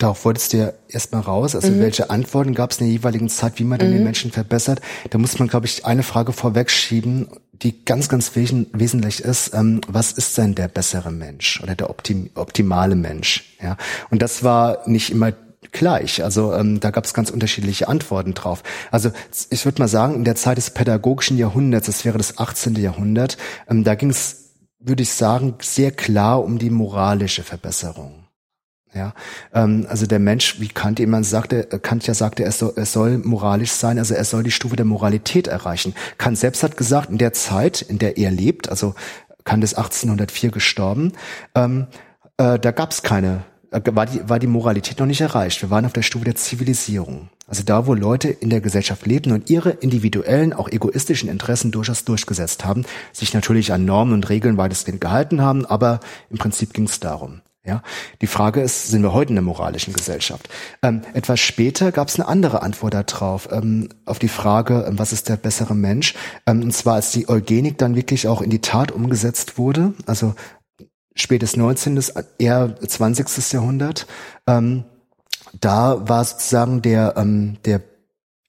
Darauf wolltest du ja erstmal raus. Also mhm. welche Antworten gab es in der jeweiligen Zeit, wie man denn mhm. den Menschen verbessert? Da muss man, glaube ich, eine Frage vorwegschieben, die ganz, ganz wesentlich ist. Ähm, was ist denn der bessere Mensch oder der optim optimale Mensch? Ja, und das war nicht immer gleich. Also ähm, da gab es ganz unterschiedliche Antworten drauf. Also ich würde mal sagen, in der Zeit des pädagogischen Jahrhunderts, das wäre das 18. Jahrhundert, ähm, da ging es, würde ich sagen, sehr klar um die moralische Verbesserung. Ja, ähm, also der Mensch, wie Kant jemand sagte, äh, Kant ja sagte, er soll, er soll moralisch sein, also er soll die Stufe der Moralität erreichen. Kant selbst hat gesagt, in der Zeit, in der er lebt, also Kant ist 1804 gestorben, ähm, äh, da gab es keine, äh, war die, war die Moralität noch nicht erreicht. Wir waren auf der Stufe der Zivilisierung. Also da, wo Leute in der Gesellschaft lebten und ihre individuellen, auch egoistischen Interessen durchaus durchgesetzt haben, sich natürlich an Normen und Regeln weitestgehend gehalten haben, aber im Prinzip ging es darum. Ja, die Frage ist, sind wir heute in der moralischen Gesellschaft? Ähm, etwas später gab es eine andere Antwort darauf, ähm, auf die Frage, ähm, was ist der bessere Mensch? Ähm, und zwar, als die Eugenik dann wirklich auch in die Tat umgesetzt wurde, also spätes 19., eher 20. Jahrhundert, ähm, da war sozusagen der, ähm, der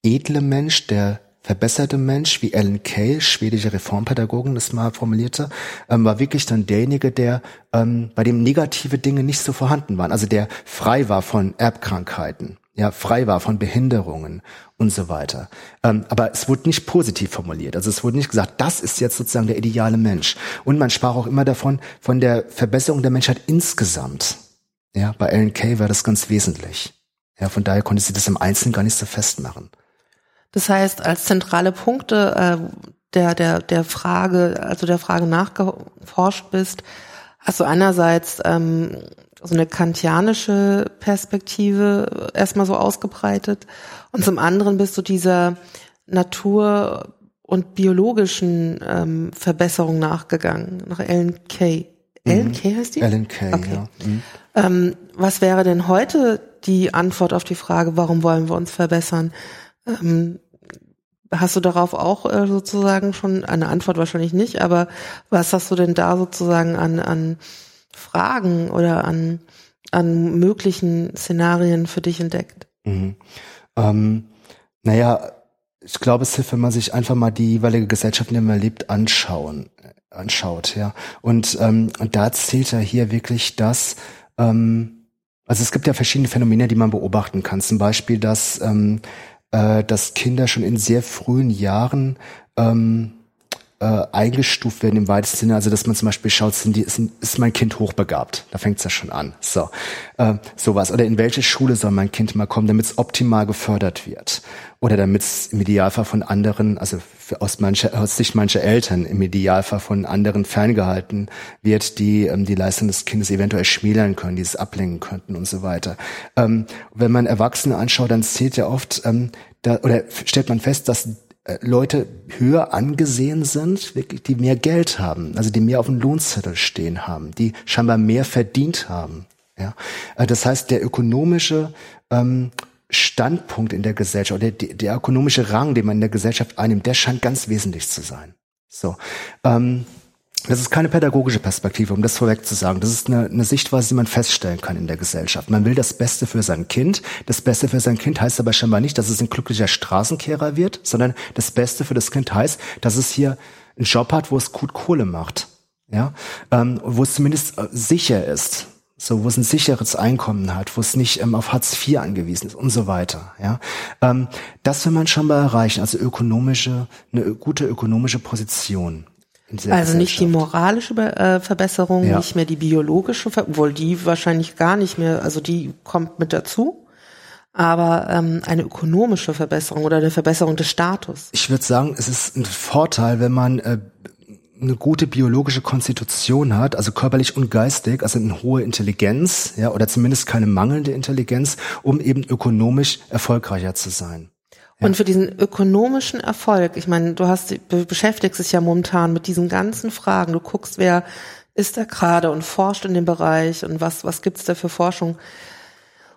edle Mensch, der verbesserte Mensch, wie Alan Kay, schwedische Reformpädagogen, das mal formulierte, ähm, war wirklich dann derjenige, der ähm, bei dem negative Dinge nicht so vorhanden waren, also der frei war von Erbkrankheiten, ja frei war von Behinderungen und so weiter. Ähm, aber es wurde nicht positiv formuliert, also es wurde nicht gesagt, das ist jetzt sozusagen der ideale Mensch. Und man sprach auch immer davon von der Verbesserung der Menschheit insgesamt. Ja, bei Alan Kay war das ganz wesentlich. Ja, von daher konnte sie das im Einzelnen gar nicht so festmachen. Das heißt, als zentrale Punkte äh, der, der, der Frage, also der Frage nachgeforscht bist, hast du einerseits ähm, so eine kantianische Perspektive erstmal so ausgebreitet und zum anderen bist du dieser Natur- und biologischen ähm, Verbesserung nachgegangen, nach Ellen Kay. Mhm. Ellen Kay heißt die? Ellen Kay, okay. ja. Mhm. Ähm, was wäre denn heute die Antwort auf die Frage, warum wollen wir uns verbessern? Ähm, hast du darauf auch äh, sozusagen schon eine Antwort wahrscheinlich nicht, aber was hast du denn da sozusagen an, an Fragen oder an, an möglichen Szenarien für dich entdeckt? Mhm. Ähm, naja, ich glaube, es hilft, wenn man sich einfach mal die jeweilige Gesellschaft, in der man lebt, anschauen, anschaut, ja. Und, ähm, und da zählt ja hier wirklich das, ähm, also es gibt ja verschiedene Phänomene, die man beobachten kann. Zum Beispiel, dass, ähm, äh, dass Kinder schon in sehr frühen Jahren ähm, äh, eingestuft werden im weitesten Sinne, also dass man zum Beispiel schaut, sind die, ist, ist mein Kind hochbegabt? Da fängt es ja schon an. So, äh, sowas. Oder in welche Schule soll mein Kind mal kommen, damit es optimal gefördert wird? Oder damit es im Idealfall von anderen, also für, aus, mancher, aus Sicht mancher Eltern im Idealfall von anderen ferngehalten wird, die ähm, die Leistung des Kindes eventuell schmälern können, die es ablenken könnten und so weiter. Ähm, wenn man Erwachsene anschaut, dann zählt ja oft, ähm, da, oder stellt man fest, dass Leute höher angesehen sind, wirklich, die mehr Geld haben, also die mehr auf dem Lohnzettel stehen haben, die scheinbar mehr verdient haben. Ja, äh, das heißt, der ökonomische ähm, Standpunkt in der Gesellschaft, oder der, der ökonomische Rang, den man in der Gesellschaft einnimmt, der scheint ganz wesentlich zu sein. So. Ähm, das ist keine pädagogische Perspektive, um das vorweg zu sagen. Das ist eine, eine Sichtweise, die man feststellen kann in der Gesellschaft. Man will das Beste für sein Kind. Das Beste für sein Kind heißt aber scheinbar nicht, dass es ein glücklicher Straßenkehrer wird, sondern das Beste für das Kind heißt, dass es hier einen Job hat, wo es gut Kohle macht. Ja, ähm, wo es zumindest äh, sicher ist. So, wo es ein sicheres Einkommen hat, wo es nicht ähm, auf Hartz IV angewiesen ist und so weiter. Ja, ähm, das will man schon mal erreichen, also ökonomische, eine gute ökonomische Position. Also nicht die moralische äh, Verbesserung, ja. nicht mehr die biologische, obwohl die wahrscheinlich gar nicht mehr, also die kommt mit dazu, aber ähm, eine ökonomische Verbesserung oder eine Verbesserung des Status. Ich würde sagen, es ist ein Vorteil, wenn man äh, eine gute biologische Konstitution hat, also körperlich und geistig, also eine hohe Intelligenz, ja, oder zumindest keine mangelnde Intelligenz, um eben ökonomisch erfolgreicher zu sein. Und für diesen ökonomischen Erfolg, ich meine, du hast, du beschäftigst dich ja momentan mit diesen ganzen Fragen. Du guckst, wer ist da gerade und forscht in dem Bereich und was, was gibt's da für Forschung?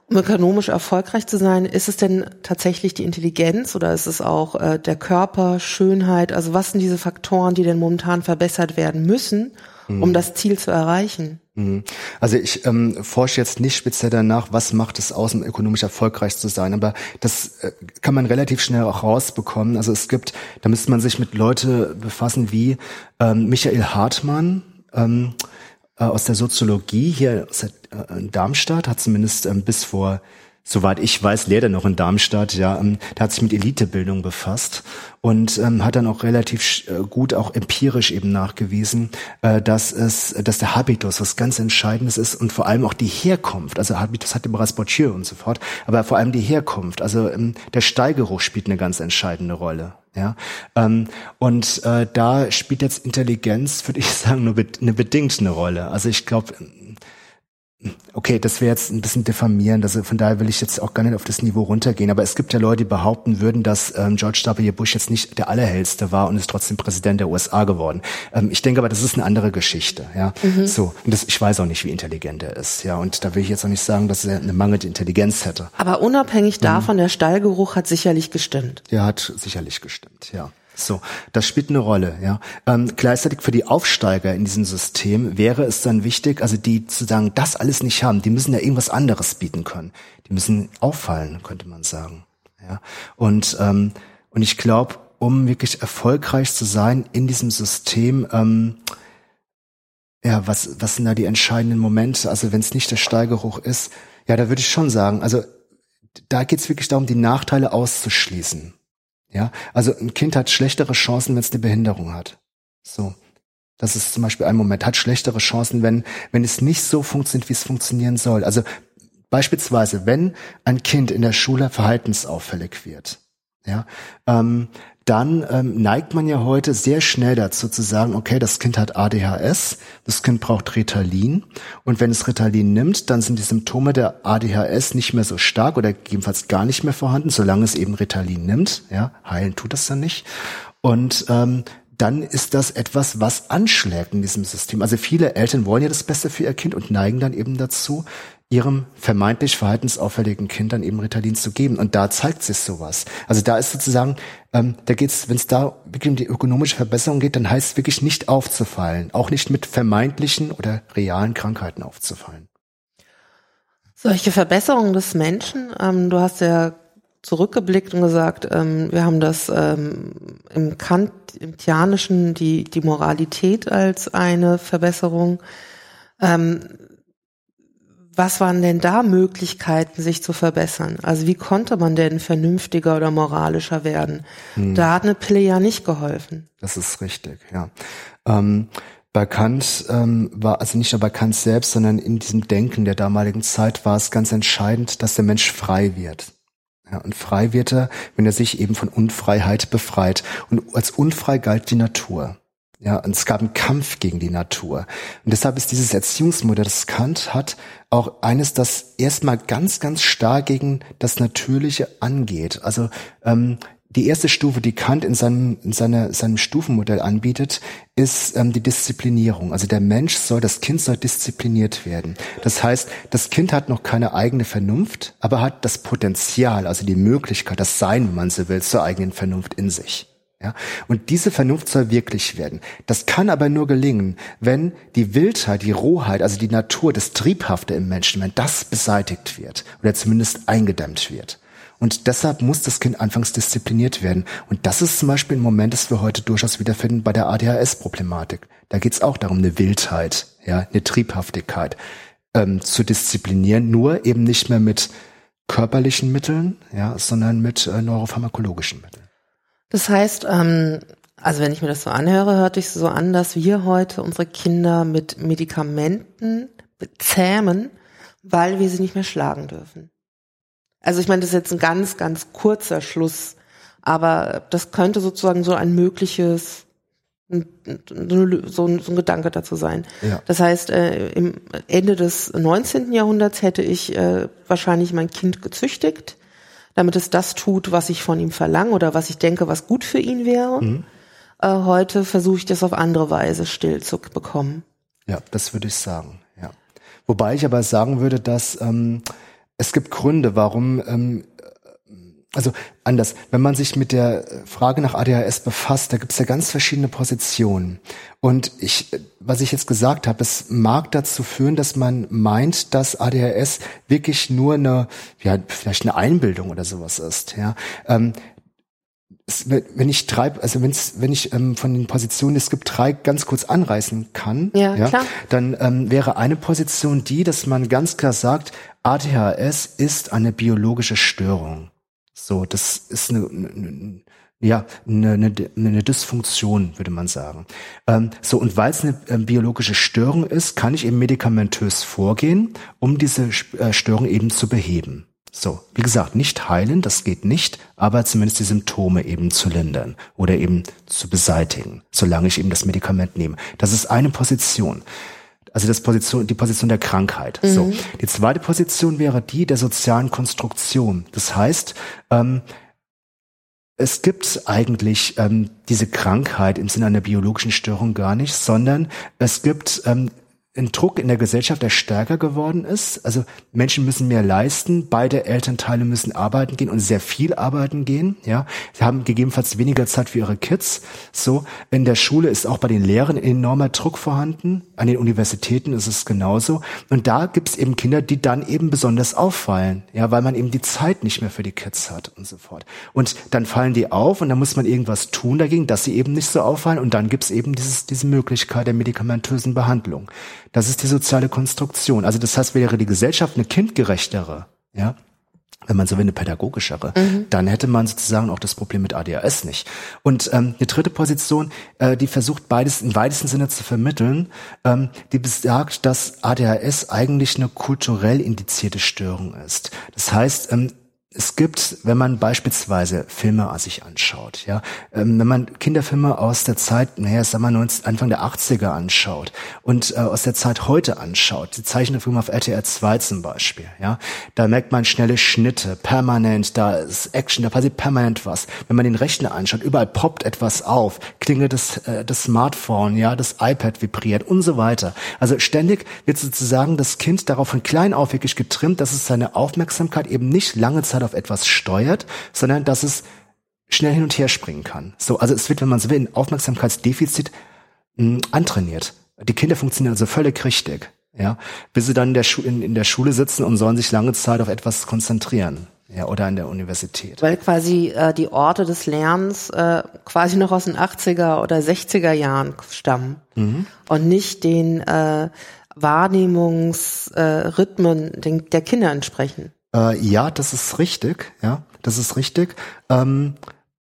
Um ökonomisch erfolgreich zu sein, ist es denn tatsächlich die Intelligenz oder ist es auch äh, der Körper, Schönheit? Also was sind diese Faktoren, die denn momentan verbessert werden müssen, um mhm. das Ziel zu erreichen? Mhm. Also ich ähm, forsche jetzt nicht speziell danach, was macht es aus, um ökonomisch erfolgreich zu sein, aber das äh, kann man relativ schnell auch rausbekommen. Also es gibt, da müsste man sich mit Leute befassen wie ähm, Michael Hartmann ähm, äh, aus der Soziologie hier aus der, äh, in Darmstadt, hat zumindest ähm, bis vor soweit ich weiß, lehrt er noch in Darmstadt, ja, ähm, der hat sich mit Elitebildung befasst und ähm, hat dann auch relativ äh, gut auch empirisch eben nachgewiesen, äh, dass es, dass der Habitus was ganz Entscheidendes ist und vor allem auch die Herkunft. Also Habitus hatte bereits Bourdieu und so fort, aber vor allem die Herkunft. Also ähm, der Steigeruch spielt eine ganz entscheidende Rolle. Ja, ähm, und äh, da spielt jetzt Intelligenz, würde ich sagen, nur be eine bedingt eine Rolle. Also ich glaube, okay, das wäre jetzt ein bisschen diffamierend, also von daher will ich jetzt auch gar nicht auf das Niveau runtergehen, aber es gibt ja Leute, die behaupten würden, dass ähm, George W. Bush jetzt nicht der allerhellste war und ist trotzdem Präsident der USA geworden. Ähm, ich denke aber, das ist eine andere Geschichte, ja. Mhm. So, und das, ich weiß auch nicht, wie intelligent er ist, ja, und da will ich jetzt auch nicht sagen, dass er eine mangelnde Intelligenz hätte. Aber unabhängig mhm. davon, mhm. der Stallgeruch hat sicherlich gestimmt. Der hat sicherlich gestimmt, ja. So, das spielt eine Rolle, ja. Ähm, gleichzeitig für die Aufsteiger in diesem System wäre es dann wichtig, also die zu sagen, das alles nicht haben, die müssen ja irgendwas anderes bieten können. Die müssen auffallen, könnte man sagen. Ja. Und, ähm, und ich glaube, um wirklich erfolgreich zu sein in diesem System, ähm, ja, was, was sind da die entscheidenden Momente? Also wenn es nicht der Steigeruch ist, ja, da würde ich schon sagen, also da geht es wirklich darum, die Nachteile auszuschließen. Ja, also ein Kind hat schlechtere Chancen, wenn es eine Behinderung hat. So. Das ist zum Beispiel ein Moment, hat schlechtere Chancen, wenn, wenn es nicht so funktioniert, wie es funktionieren soll. Also beispielsweise, wenn ein Kind in der Schule verhaltensauffällig wird, ja, ähm, dann ähm, neigt man ja heute sehr schnell dazu zu sagen, okay, das Kind hat ADHS, das Kind braucht Ritalin und wenn es Ritalin nimmt, dann sind die Symptome der ADHS nicht mehr so stark oder gegebenenfalls gar nicht mehr vorhanden, solange es eben Ritalin nimmt. Ja, heilen tut das dann nicht. Und ähm, dann ist das etwas, was anschlägt in diesem System. Also viele Eltern wollen ja das Beste für ihr Kind und neigen dann eben dazu, ihrem vermeintlich verhaltensauffälligen Kind dann eben Ritalin zu geben. Und da zeigt sich sowas. Also da ist sozusagen, ähm, da geht's, wenn es da wirklich um die ökonomische Verbesserung geht, dann heißt es wirklich nicht aufzufallen, auch nicht mit vermeintlichen oder realen Krankheiten aufzufallen. Solche Verbesserungen des Menschen, ähm, du hast ja zurückgeblickt und gesagt, ähm, wir haben das ähm, im Kantianischen die, die Moralität als eine Verbesserung. Ähm, was waren denn da Möglichkeiten, sich zu verbessern? Also wie konnte man denn vernünftiger oder moralischer werden? Hm. Da hat eine Pille ja nicht geholfen. Das ist richtig, ja. Ähm, bei Kant ähm, war, also nicht nur bei Kant selbst, sondern in diesem Denken der damaligen Zeit war es ganz entscheidend, dass der Mensch frei wird. Ja, und frei wird er, wenn er sich eben von Unfreiheit befreit. Und als unfrei galt die Natur. Ja, und es gab einen Kampf gegen die Natur. Und deshalb ist dieses Erziehungsmodell, das Kant hat, auch eines, das erstmal ganz, ganz stark gegen das Natürliche angeht. Also ähm, die erste Stufe, die Kant in seinem, in seiner, seinem Stufenmodell anbietet, ist ähm, die Disziplinierung. Also der Mensch soll, das Kind soll diszipliniert werden. Das heißt, das Kind hat noch keine eigene Vernunft, aber hat das Potenzial, also die Möglichkeit, das Sein, wenn man so will, zur eigenen Vernunft in sich. Ja? Und diese Vernunft soll wirklich werden. Das kann aber nur gelingen, wenn die Wildheit, die Rohheit, also die Natur, das Triebhafte im Menschen, wenn das beseitigt wird oder zumindest eingedämmt wird. Und deshalb muss das Kind anfangs diszipliniert werden. Und das ist zum Beispiel ein Moment, das wir heute durchaus wiederfinden bei der ADHS-Problematik. Da geht es auch darum, eine Wildheit, ja, eine Triebhaftigkeit ähm, zu disziplinieren, nur eben nicht mehr mit körperlichen Mitteln, ja, sondern mit äh, neuropharmakologischen Mitteln. Das heißt, ähm, also wenn ich mir das so anhöre, hört sich so an, dass wir heute unsere Kinder mit Medikamenten bezähmen, weil wir sie nicht mehr schlagen dürfen. Also ich meine, das ist jetzt ein ganz, ganz kurzer Schluss, aber das könnte sozusagen so ein mögliches so ein, so ein Gedanke dazu sein. Ja. Das heißt, äh, im Ende des 19. Jahrhunderts hätte ich äh, wahrscheinlich mein Kind gezüchtigt, damit es das tut, was ich von ihm verlange oder was ich denke, was gut für ihn wäre. Mhm. Äh, heute versuche ich das auf andere Weise still zu bekommen. Ja, das würde ich sagen. Ja. Wobei ich aber sagen würde, dass ähm, es gibt Gründe, warum, ähm, also anders, wenn man sich mit der Frage nach ADHS befasst, da gibt es ja ganz verschiedene Positionen. Und ich, was ich jetzt gesagt habe, es mag dazu führen, dass man meint, dass ADHS wirklich nur eine, ja, vielleicht eine Einbildung oder sowas ist. Ja. Ähm, wenn ich drei, also wenn's, wenn ich ähm, von den Positionen, es gibt drei, ganz kurz anreißen kann, ja, ja klar. dann ähm, wäre eine Position die, dass man ganz klar sagt, ADHS ist eine biologische Störung. So, das ist eine, eine ja, eine, eine, eine Dysfunktion, würde man sagen. Ähm, so, und weil es eine äh, biologische Störung ist, kann ich eben medikamentös vorgehen, um diese äh, Störung eben zu beheben. So, wie gesagt, nicht heilen, das geht nicht, aber zumindest die Symptome eben zu lindern oder eben zu beseitigen, solange ich eben das Medikament nehme. Das ist eine Position. Also das Position, die Position der Krankheit. Mhm. So. Die zweite Position wäre die der sozialen Konstruktion. Das heißt, ähm, es gibt eigentlich ähm, diese Krankheit im Sinne einer biologischen Störung gar nicht, sondern es gibt ähm, ein Druck in der Gesellschaft, der stärker geworden ist. Also Menschen müssen mehr leisten, beide Elternteile müssen arbeiten gehen und sehr viel arbeiten gehen. Ja, sie haben gegebenenfalls weniger Zeit für ihre Kids. So in der Schule ist auch bei den Lehrern enormer Druck vorhanden. An den Universitäten ist es genauso. Und da gibt es eben Kinder, die dann eben besonders auffallen, ja, weil man eben die Zeit nicht mehr für die Kids hat und so fort. Und dann fallen die auf und dann muss man irgendwas tun dagegen, dass sie eben nicht so auffallen. Und dann gibt es eben dieses, diese Möglichkeit der medikamentösen Behandlung. Das ist die soziale Konstruktion. Also das heißt, wäre die Gesellschaft eine kindgerechtere, ja, wenn man so will, eine pädagogischere, mhm. dann hätte man sozusagen auch das Problem mit ADHS nicht. Und ähm, eine dritte Position, äh, die versucht beides im weitesten Sinne zu vermitteln, ähm, die besagt, dass ADHS eigentlich eine kulturell indizierte Störung ist. Das heißt, ähm, es gibt, wenn man beispielsweise Filme sich anschaut, ja, ähm, wenn man Kinderfilme aus der Zeit, naja, sagen wir 19, Anfang der 80er anschaut und äh, aus der Zeit heute anschaut, die Zeichentrickfilme auf RTR 2 zum Beispiel, ja, da merkt man schnelle Schnitte, permanent, da ist Action, da passiert permanent was. Wenn man den Rechner anschaut, überall poppt etwas auf, klingelt das, äh, das Smartphone, ja, das iPad vibriert und so weiter. Also ständig wird sozusagen das Kind darauf von klein auf wirklich getrimmt, dass es seine Aufmerksamkeit eben nicht lange Zeit auf etwas steuert, sondern dass es schnell hin und her springen kann. So, also es wird, wenn man so will, ein Aufmerksamkeitsdefizit mh, hm, antrainiert. Die Kinder funktionieren also völlig richtig, ja, bis sie dann in der, Schu in, in der Schule sitzen und sollen sich lange Zeit auf etwas konzentrieren. Ja, oder an der Universität. Weil quasi äh, die Orte des Lernens äh, quasi noch aus den 80er oder 60er Jahren stammen mhm. und nicht den äh, Wahrnehmungsrhythmen äh, der Kinder entsprechen. Äh, ja, das ist richtig, ja, das ist richtig. Ähm,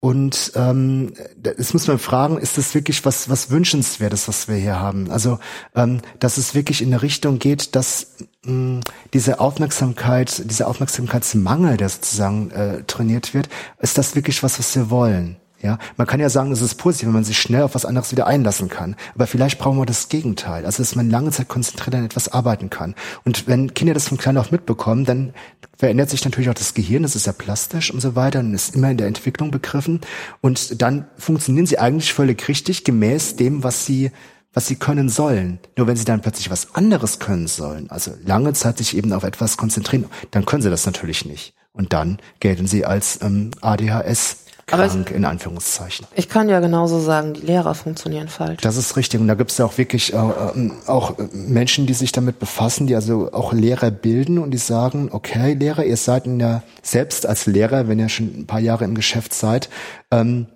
und ähm, jetzt muss man fragen, ist das wirklich was, was wünschenswertes, was wir hier haben? Also, ähm, dass es wirklich in eine Richtung geht, dass mh, diese Aufmerksamkeit, dieser Aufmerksamkeitsmangel, der sozusagen äh, trainiert wird, ist das wirklich was, was wir wollen? Ja, man kann ja sagen, es ist positiv, wenn man sich schnell auf was anderes wieder einlassen kann. Aber vielleicht brauchen wir das Gegenteil. Also, dass man lange Zeit konzentriert an etwas arbeiten kann. Und wenn Kinder das von klein auf mitbekommen, dann verändert sich natürlich auch das Gehirn. Das ist ja plastisch und so weiter und ist immer in der Entwicklung begriffen. Und dann funktionieren sie eigentlich völlig richtig gemäß dem, was sie was sie können sollen. Nur wenn sie dann plötzlich was anderes können sollen, also lange Zeit sich eben auf etwas konzentrieren, dann können sie das natürlich nicht. Und dann gelten sie als ähm, ADHS krank, es, in Anführungszeichen. Ich kann ja genauso sagen, die Lehrer funktionieren falsch. Das ist richtig. Und da gibt es ja auch wirklich äh, ähm, auch Menschen, die sich damit befassen, die also auch Lehrer bilden und die sagen, okay, Lehrer, ihr seid in der, selbst als Lehrer, wenn ihr schon ein paar Jahre im Geschäft seid, ähm,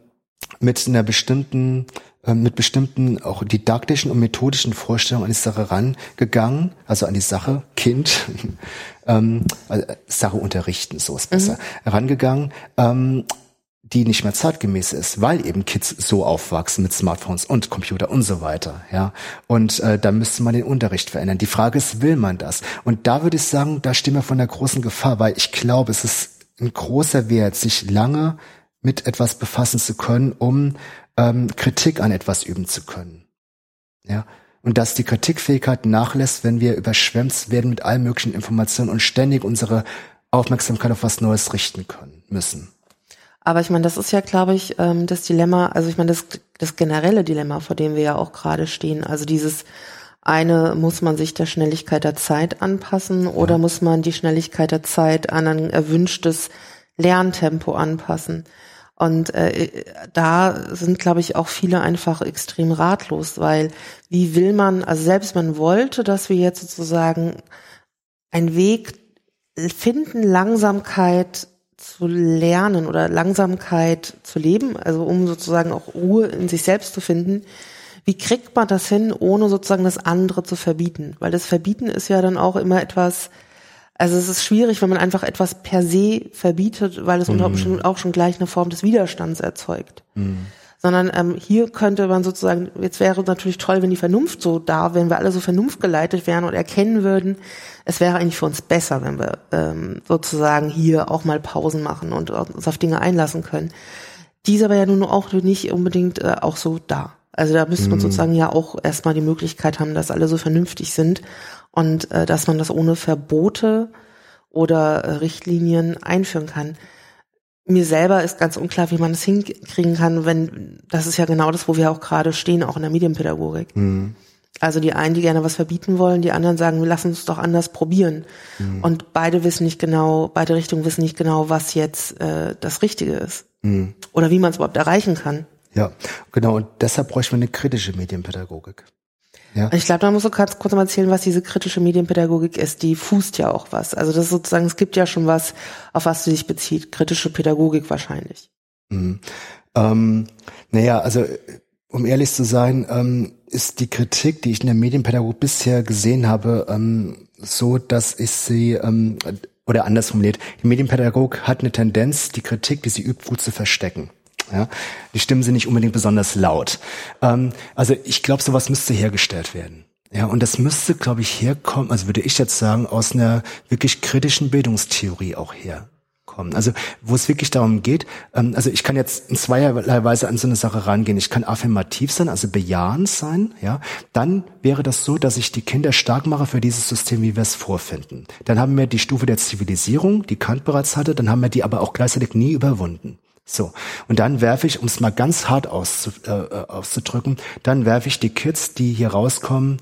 mit einer bestimmten äh, mit bestimmten auch didaktischen und methodischen Vorstellungen an die Sache rangegangen, also an die Sache Kind, ähm, also Sache unterrichten, so ist besser, mhm. rangegangen, ähm, die nicht mehr zeitgemäß ist, weil eben Kids so aufwachsen mit Smartphones und Computer und so weiter, ja. Und äh, da müsste man den Unterricht verändern. Die Frage ist, will man das? Und da würde ich sagen, da stehen wir von der großen Gefahr, weil ich glaube, es ist ein großer Wert, sich lange mit etwas befassen zu können, um ähm, Kritik an etwas üben zu können, ja. Und dass die Kritikfähigkeit nachlässt, wenn wir überschwemmt werden mit allen möglichen Informationen und ständig unsere Aufmerksamkeit auf was Neues richten können müssen. Aber ich meine, das ist ja, glaube ich, ähm, das Dilemma, also ich meine, das, das generelle Dilemma, vor dem wir ja auch gerade stehen. Also dieses eine, muss man sich der Schnelligkeit der Zeit anpassen oder muss man die Schnelligkeit der Zeit an ein erwünschtes Lerntempo anpassen? Und äh, da sind, glaube ich, auch viele einfach extrem ratlos, weil wie will man, also selbst man wollte, dass wir jetzt sozusagen einen Weg finden, Langsamkeit zu lernen oder Langsamkeit zu leben, also um sozusagen auch Ruhe in sich selbst zu finden. Wie kriegt man das hin, ohne sozusagen das andere zu verbieten? Weil das Verbieten ist ja dann auch immer etwas, also es ist schwierig, wenn man einfach etwas per se verbietet, weil es mhm. unter Umständen auch schon gleich eine Form des Widerstands erzeugt. Mhm sondern ähm, hier könnte man sozusagen, jetzt wäre natürlich toll, wenn die Vernunft so da, wenn wir alle so vernunftgeleitet wären und erkennen würden, es wäre eigentlich für uns besser, wenn wir ähm, sozusagen hier auch mal Pausen machen und uns auf Dinge einlassen können. Die ist aber ja nun auch nicht unbedingt äh, auch so da. Also da müsste man mhm. sozusagen ja auch erstmal die Möglichkeit haben, dass alle so vernünftig sind und äh, dass man das ohne Verbote oder äh, Richtlinien einführen kann mir selber ist ganz unklar, wie man das hinkriegen kann, wenn, das ist ja genau das, wo wir auch gerade stehen, auch in der Medienpädagogik. Mhm. Also die einen, die gerne was verbieten wollen, die anderen sagen, wir lassen uns doch anders probieren. Mhm. Und beide wissen nicht genau, beide Richtungen wissen nicht genau, was jetzt äh, das Richtige ist. Mhm. Oder wie man es überhaupt erreichen kann. Ja, genau. Und deshalb bräuchten wir eine kritische Medienpädagogik. Ja. Ich glaube, da musst du kurz, kurz mal erzählen, was diese kritische Medienpädagogik ist. Die fußt ja auch was. Also das ist sozusagen, es gibt ja schon was, auf was du dich bezieht. Kritische Pädagogik wahrscheinlich. Mhm. Ähm, naja, also um ehrlich zu sein, ähm, ist die Kritik, die ich in der Medienpädagogik bisher gesehen habe, ähm, so, dass ich sie ähm, oder anders formuliert, die Medienpädagogik hat eine Tendenz, die Kritik, die sie übt, gut zu verstecken. Ja? Die Stimmen sind nicht unbedingt besonders laut. Ähm, also ich glaube, sowas müsste hergestellt werden. Ja, und das müsste, glaube ich, herkommen, also würde ich jetzt sagen, aus einer wirklich kritischen Bildungstheorie auch herkommen. kommen. Also wo es wirklich darum geht, ähm, also ich kann jetzt in zweierlei Weise an so eine Sache rangehen. Ich kann affirmativ sein, also bejahend sein, ja. Dann wäre das so, dass ich die Kinder stark mache für dieses System, wie wir es vorfinden. Dann haben wir die Stufe der Zivilisierung, die Kant bereits hatte, dann haben wir die aber auch gleichzeitig nie überwunden. So, und dann werfe ich, um es mal ganz hart auszu, äh, äh, auszudrücken, dann werfe ich die Kids, die hier rauskommen,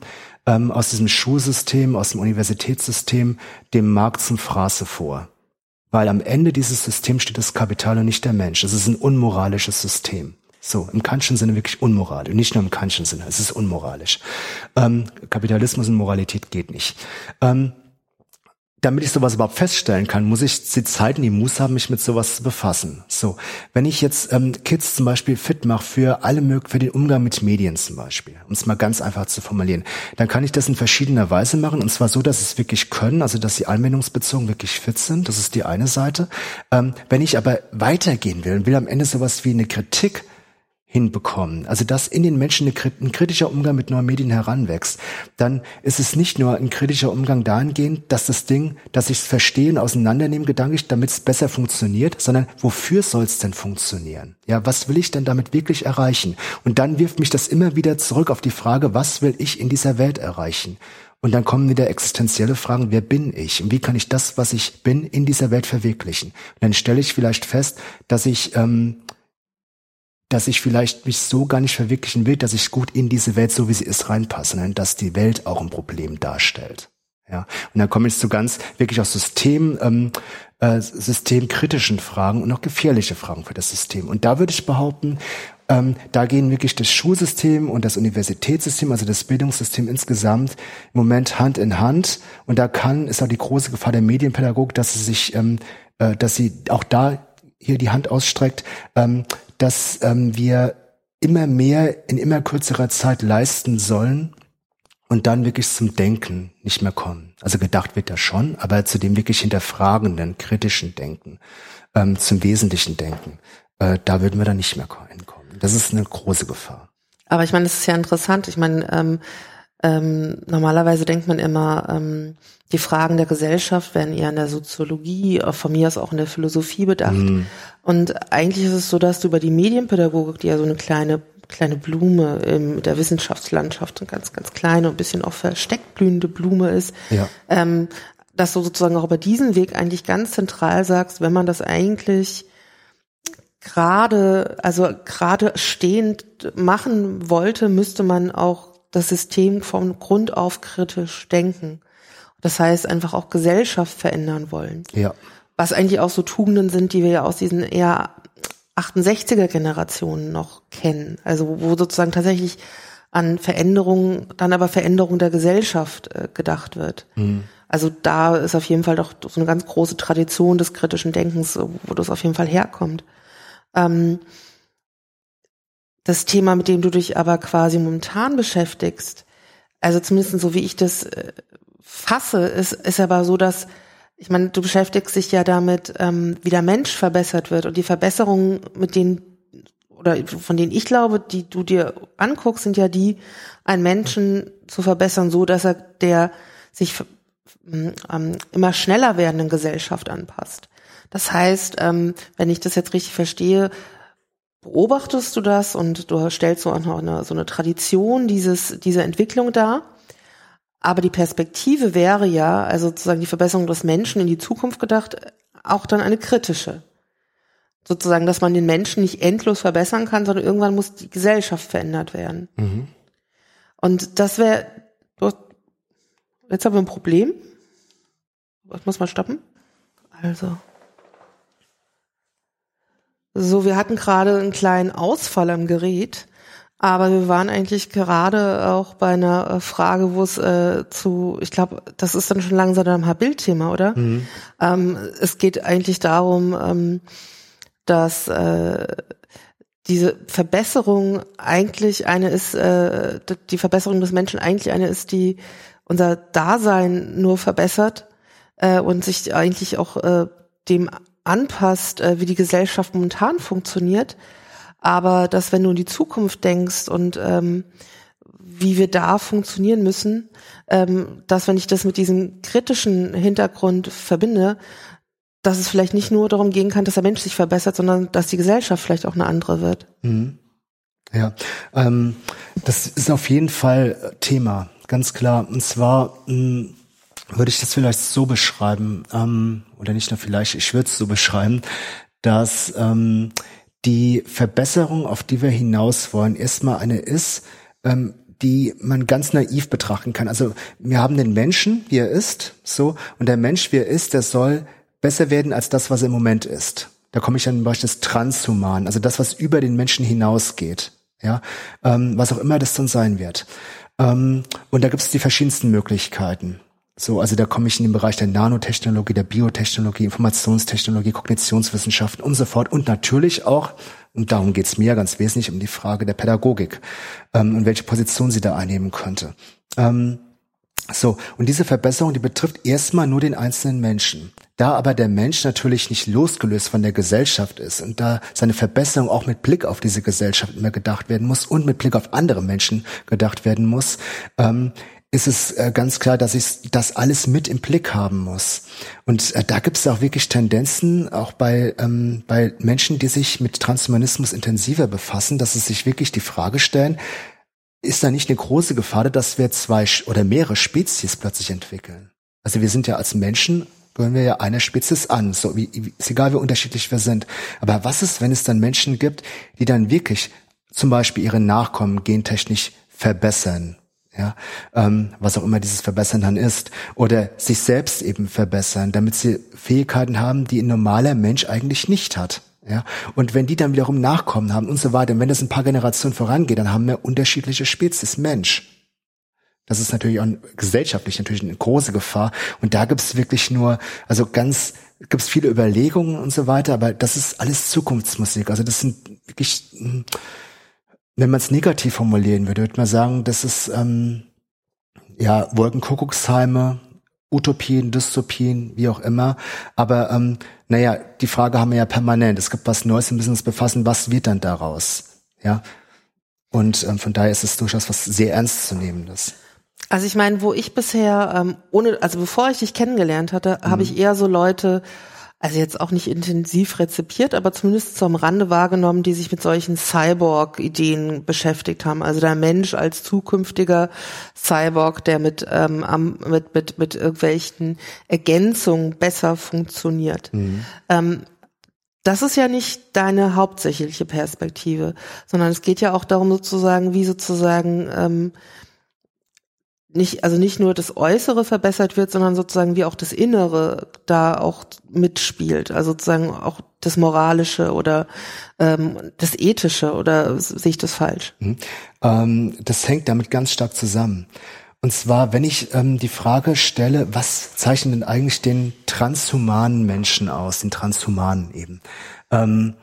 ähm, aus diesem Schulsystem, aus dem Universitätssystem, dem Markt zum Fraße vor. Weil am Ende dieses Systems steht das Kapital und nicht der Mensch. Es ist ein unmoralisches System. So, im Kantschen Sinne wirklich unmoralisch. Nicht nur im Kantschen Sinne, es ist unmoralisch. Ähm, Kapitalismus und Moralität geht nicht. Ähm, damit ich sowas überhaupt feststellen kann, muss ich die Zeit und die Muße haben, mich mit sowas zu befassen. So, wenn ich jetzt ähm, Kids zum Beispiel fit mache für alle möglichen, für den Umgang mit Medien zum Beispiel, um es mal ganz einfach zu formulieren, dann kann ich das in verschiedener Weise machen und zwar so, dass sie es wirklich können, also dass sie anwendungsbezogen wirklich fit sind. Das ist die eine Seite. Ähm, wenn ich aber weitergehen will und will am Ende sowas wie eine Kritik hinbekommen, also dass in den Menschen ein kritischer Umgang mit neuen Medien heranwächst, dann ist es nicht nur ein kritischer Umgang dahingehend, dass das Ding, dass ich es verstehe und auseinandernehme gedanklich, damit es besser funktioniert, sondern wofür soll es denn funktionieren? Ja, was will ich denn damit wirklich erreichen? Und dann wirft mich das immer wieder zurück auf die Frage, was will ich in dieser Welt erreichen? Und dann kommen wieder existenzielle Fragen, wer bin ich? Und wie kann ich das, was ich bin, in dieser Welt verwirklichen? Und dann stelle ich vielleicht fest, dass ich ähm, dass ich vielleicht mich so gar nicht verwirklichen will, dass ich gut in diese Welt, so wie sie ist, reinpasse, sondern dass die Welt auch ein Problem darstellt. Ja, und dann komme ich zu ganz wirklich aus System, ähm, äh, systemkritischen Fragen und auch gefährliche Fragen für das System. Und da würde ich behaupten, ähm, da gehen wirklich das Schulsystem und das Universitätssystem, also das Bildungssystem insgesamt im Moment Hand in Hand. Und da kann, ist auch die große Gefahr der Medienpädagogik, dass sie sich, ähm, äh, dass sie auch da hier die Hand ausstreckt, ähm, dass ähm, wir immer mehr in immer kürzerer Zeit leisten sollen und dann wirklich zum Denken nicht mehr kommen. Also gedacht wird das schon, aber zu dem wirklich hinterfragenden, kritischen Denken, ähm, zum wesentlichen Denken, äh, da würden wir dann nicht mehr hinkommen. Das ist eine große Gefahr. Aber ich meine, das ist ja interessant. Ich meine, ähm, ähm, normalerweise denkt man immer, ähm, die Fragen der Gesellschaft werden eher in der Soziologie, von mir aus auch in der Philosophie bedacht. Mhm. Und eigentlich ist es so, dass du über die Medienpädagogik, die ja so eine kleine kleine Blume in der Wissenschaftslandschaft, eine ganz, ganz kleine und ein bisschen auch versteckt blühende Blume ist, ja. ähm, dass du sozusagen auch über diesen Weg eigentlich ganz zentral sagst, wenn man das eigentlich gerade, also gerade stehend machen wollte, müsste man auch das System von Grund auf kritisch denken. Das heißt, einfach auch Gesellschaft verändern wollen. Ja. Was eigentlich auch so Tugenden sind, die wir ja aus diesen eher 68er Generationen noch kennen. Also wo sozusagen tatsächlich an Veränderungen, dann aber Veränderung der Gesellschaft äh, gedacht wird. Mhm. Also da ist auf jeden Fall doch so eine ganz große Tradition des kritischen Denkens, wo das auf jeden Fall herkommt. Ähm, das Thema, mit dem du dich aber quasi momentan beschäftigst, also zumindest so wie ich das äh, fasse, ist, ist aber so, dass, ich meine, du beschäftigst dich ja damit, ähm, wie der Mensch verbessert wird und die Verbesserungen, mit denen oder von denen ich glaube, die du dir anguckst, sind ja die, einen Menschen zu verbessern, so dass er der sich ähm, immer schneller werdenden Gesellschaft anpasst. Das heißt, ähm, wenn ich das jetzt richtig verstehe, beobachtest du das und du stellst so eine, so eine Tradition dieses, dieser Entwicklung dar. Aber die Perspektive wäre ja, also sozusagen die Verbesserung des Menschen in die Zukunft gedacht, auch dann eine kritische. Sozusagen, dass man den Menschen nicht endlos verbessern kann, sondern irgendwann muss die Gesellschaft verändert werden. Mhm. Und das wäre, jetzt haben wir ein Problem. Was muss man stoppen? Also. So, wir hatten gerade einen kleinen Ausfall am Gerät, aber wir waren eigentlich gerade auch bei einer äh, Frage, wo es äh, zu, ich glaube, das ist dann schon langsam ein Bildthema, oder? Mhm. Ähm, es geht eigentlich darum, ähm, dass äh, diese Verbesserung eigentlich eine ist, äh, die Verbesserung des Menschen eigentlich eine ist, die unser Dasein nur verbessert äh, und sich eigentlich auch äh, dem anpasst, äh, wie die Gesellschaft momentan funktioniert. Aber dass, wenn du in die Zukunft denkst und ähm, wie wir da funktionieren müssen, ähm, dass wenn ich das mit diesem kritischen Hintergrund verbinde, dass es vielleicht nicht nur darum gehen kann, dass der Mensch sich verbessert, sondern dass die Gesellschaft vielleicht auch eine andere wird. Mhm. Ja, ähm, das ist auf jeden Fall Thema, ganz klar. Und zwar mh, hm, würde ich das vielleicht so beschreiben, ähm, oder nicht nur vielleicht, ich würde es so beschreiben, dass ähm, die Verbesserung, auf die wir hinaus wollen, erstmal eine ist, ähm, die man ganz naiv betrachten kann. Also wir haben den Menschen, wie er ist, so, und der Mensch, wie er ist, der soll besser werden als das, was er im Moment ist. Da komme ich an Beispiel das Transhuman, also das, was über den Menschen hinausgeht, ja, ähm, was auch immer das dann sein wird. Ähm, und da gibt es die verschiedensten Möglichkeiten. So, also da komme ich in den Bereich der Nanotechnologie, der Biotechnologie, Informationstechnologie, Kognitionswissenschaften und so fort. Und natürlich auch, und darum geht's mir ganz wesentlich, um die Frage der Pädagogik ähm, und welche Position sie da einnehmen könnte. Ähm, so, und diese Verbesserung, die betrifft erstmal nur den einzelnen Menschen. Da aber der Mensch natürlich nicht losgelöst von der Gesellschaft ist und da seine Verbesserung auch mit Blick auf diese Gesellschaft immer gedacht werden muss und mit Blick auf andere Menschen gedacht werden muss, ähm, ist es äh, ganz klar, dass ich das alles mit im Blick haben muss. Und äh, da gibt es auch wirklich Tendenzen, auch bei, ähm, bei Menschen, die sich mit Transhumanismus intensiver befassen, dass sie sich wirklich die Frage stellen, ist da nicht eine große Gefahr, dass wir zwei oder mehrere Spezies plötzlich entwickeln? Also wir sind ja als Menschen gehören wir ja einer Spezies an, so wie, ist egal wie unterschiedlich wir sind. Aber was ist, wenn es dann Menschen gibt, die dann wirklich zum Beispiel ihre Nachkommen gentechnisch verbessern ja, ähm, was auch immer dieses Verbessern dann ist, oder sich selbst eben verbessern, damit sie Fähigkeiten haben, die ein normaler Mensch eigentlich nicht hat. Ja, und wenn die dann wiederum Nachkommen haben und so weiter, und wenn das ein paar Generationen vorangeht, dann haben wir unterschiedliche Spezies Mensch. Das ist natürlich auch gesellschaftlich natürlich eine große Gefahr. Und da gibt's wirklich nur, also ganz, gibt's viele Überlegungen und so weiter, aber das ist alles Zukunftsmusik. Also das sind wirklich, hm, wenn man es negativ formulieren würde, würde man sagen, das ist ähm, ja Wolkenkuckucksheime, Utopien, Dystopien, wie auch immer. Aber ähm, naja, die Frage haben wir ja permanent. Es gibt was Neues, wir müssen uns befassen, was wird dann daraus? Ja. Und ähm, von daher ist es durchaus was sehr ernst zu nehmendes. Also ich meine, wo ich bisher, ähm, ohne, also bevor ich dich kennengelernt hatte, mhm. habe ich eher so Leute also jetzt auch nicht intensiv rezipiert, aber zumindest zum Rande wahrgenommen, die sich mit solchen Cyborg-Ideen beschäftigt haben. Also der Mensch als zukünftiger Cyborg, der mit, ähm, mit, mit, mit irgendwelchen Ergänzungen besser funktioniert. Mhm. Ähm, das ist ja nicht deine hauptsächliche Perspektive, sondern es geht ja auch darum sozusagen, wie sozusagen ähm, nicht, also nicht nur das Äußere verbessert wird, sondern sozusagen wie auch das Innere da auch mitspielt. Also sozusagen auch das Moralische oder ähm, das Ethische oder sehe ich das falsch? Mhm. Ähm, das hängt damit ganz stark zusammen. Und zwar, wenn ich ähm, die Frage stelle, was zeichnet denn eigentlich den transhumanen Menschen aus, den Transhumanen eben? Ähm,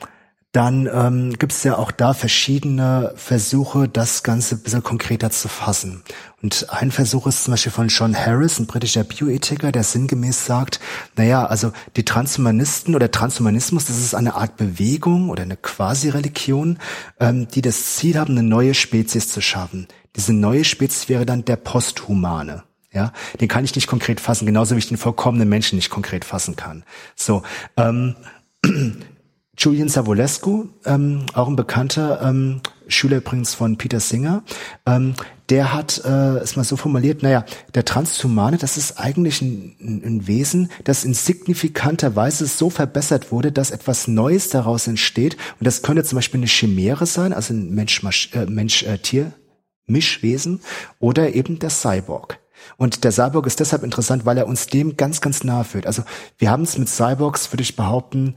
dann ähm, gibt es ja auch da verschiedene Versuche, das Ganze ein bisschen konkreter zu fassen. Und ein Versuch ist zum Beispiel von John Harris, ein britischer Bioethiker, der sinngemäß sagt, naja, also die Transhumanisten oder Transhumanismus, das ist eine Art Bewegung oder eine Quasi-Religion, ähm, die das Ziel haben, eine neue Spezies zu schaffen. Diese neue Spezies wäre dann der Posthumane. Ja, den kann ich nicht konkret fassen, genauso wie ich den vollkommenen Menschen nicht konkret fassen kann. So, ähm, Julian Savulescu, ähm, auch ein bekannter ähm, Schüler übrigens von Peter Singer, ähm, der hat äh, es mal so formuliert, naja, der Transhumane, das ist eigentlich ein, ein Wesen, das in signifikanter Weise so verbessert wurde, dass etwas Neues daraus entsteht. Und das könnte zum Beispiel eine Chimäre sein, also ein Mensch-Tier, Mensch, äh, Mischwesen oder eben der Cyborg. Und der Cyborg ist deshalb interessant, weil er uns dem ganz, ganz nahe führt. Also wir haben es mit Cyborgs, würde ich behaupten,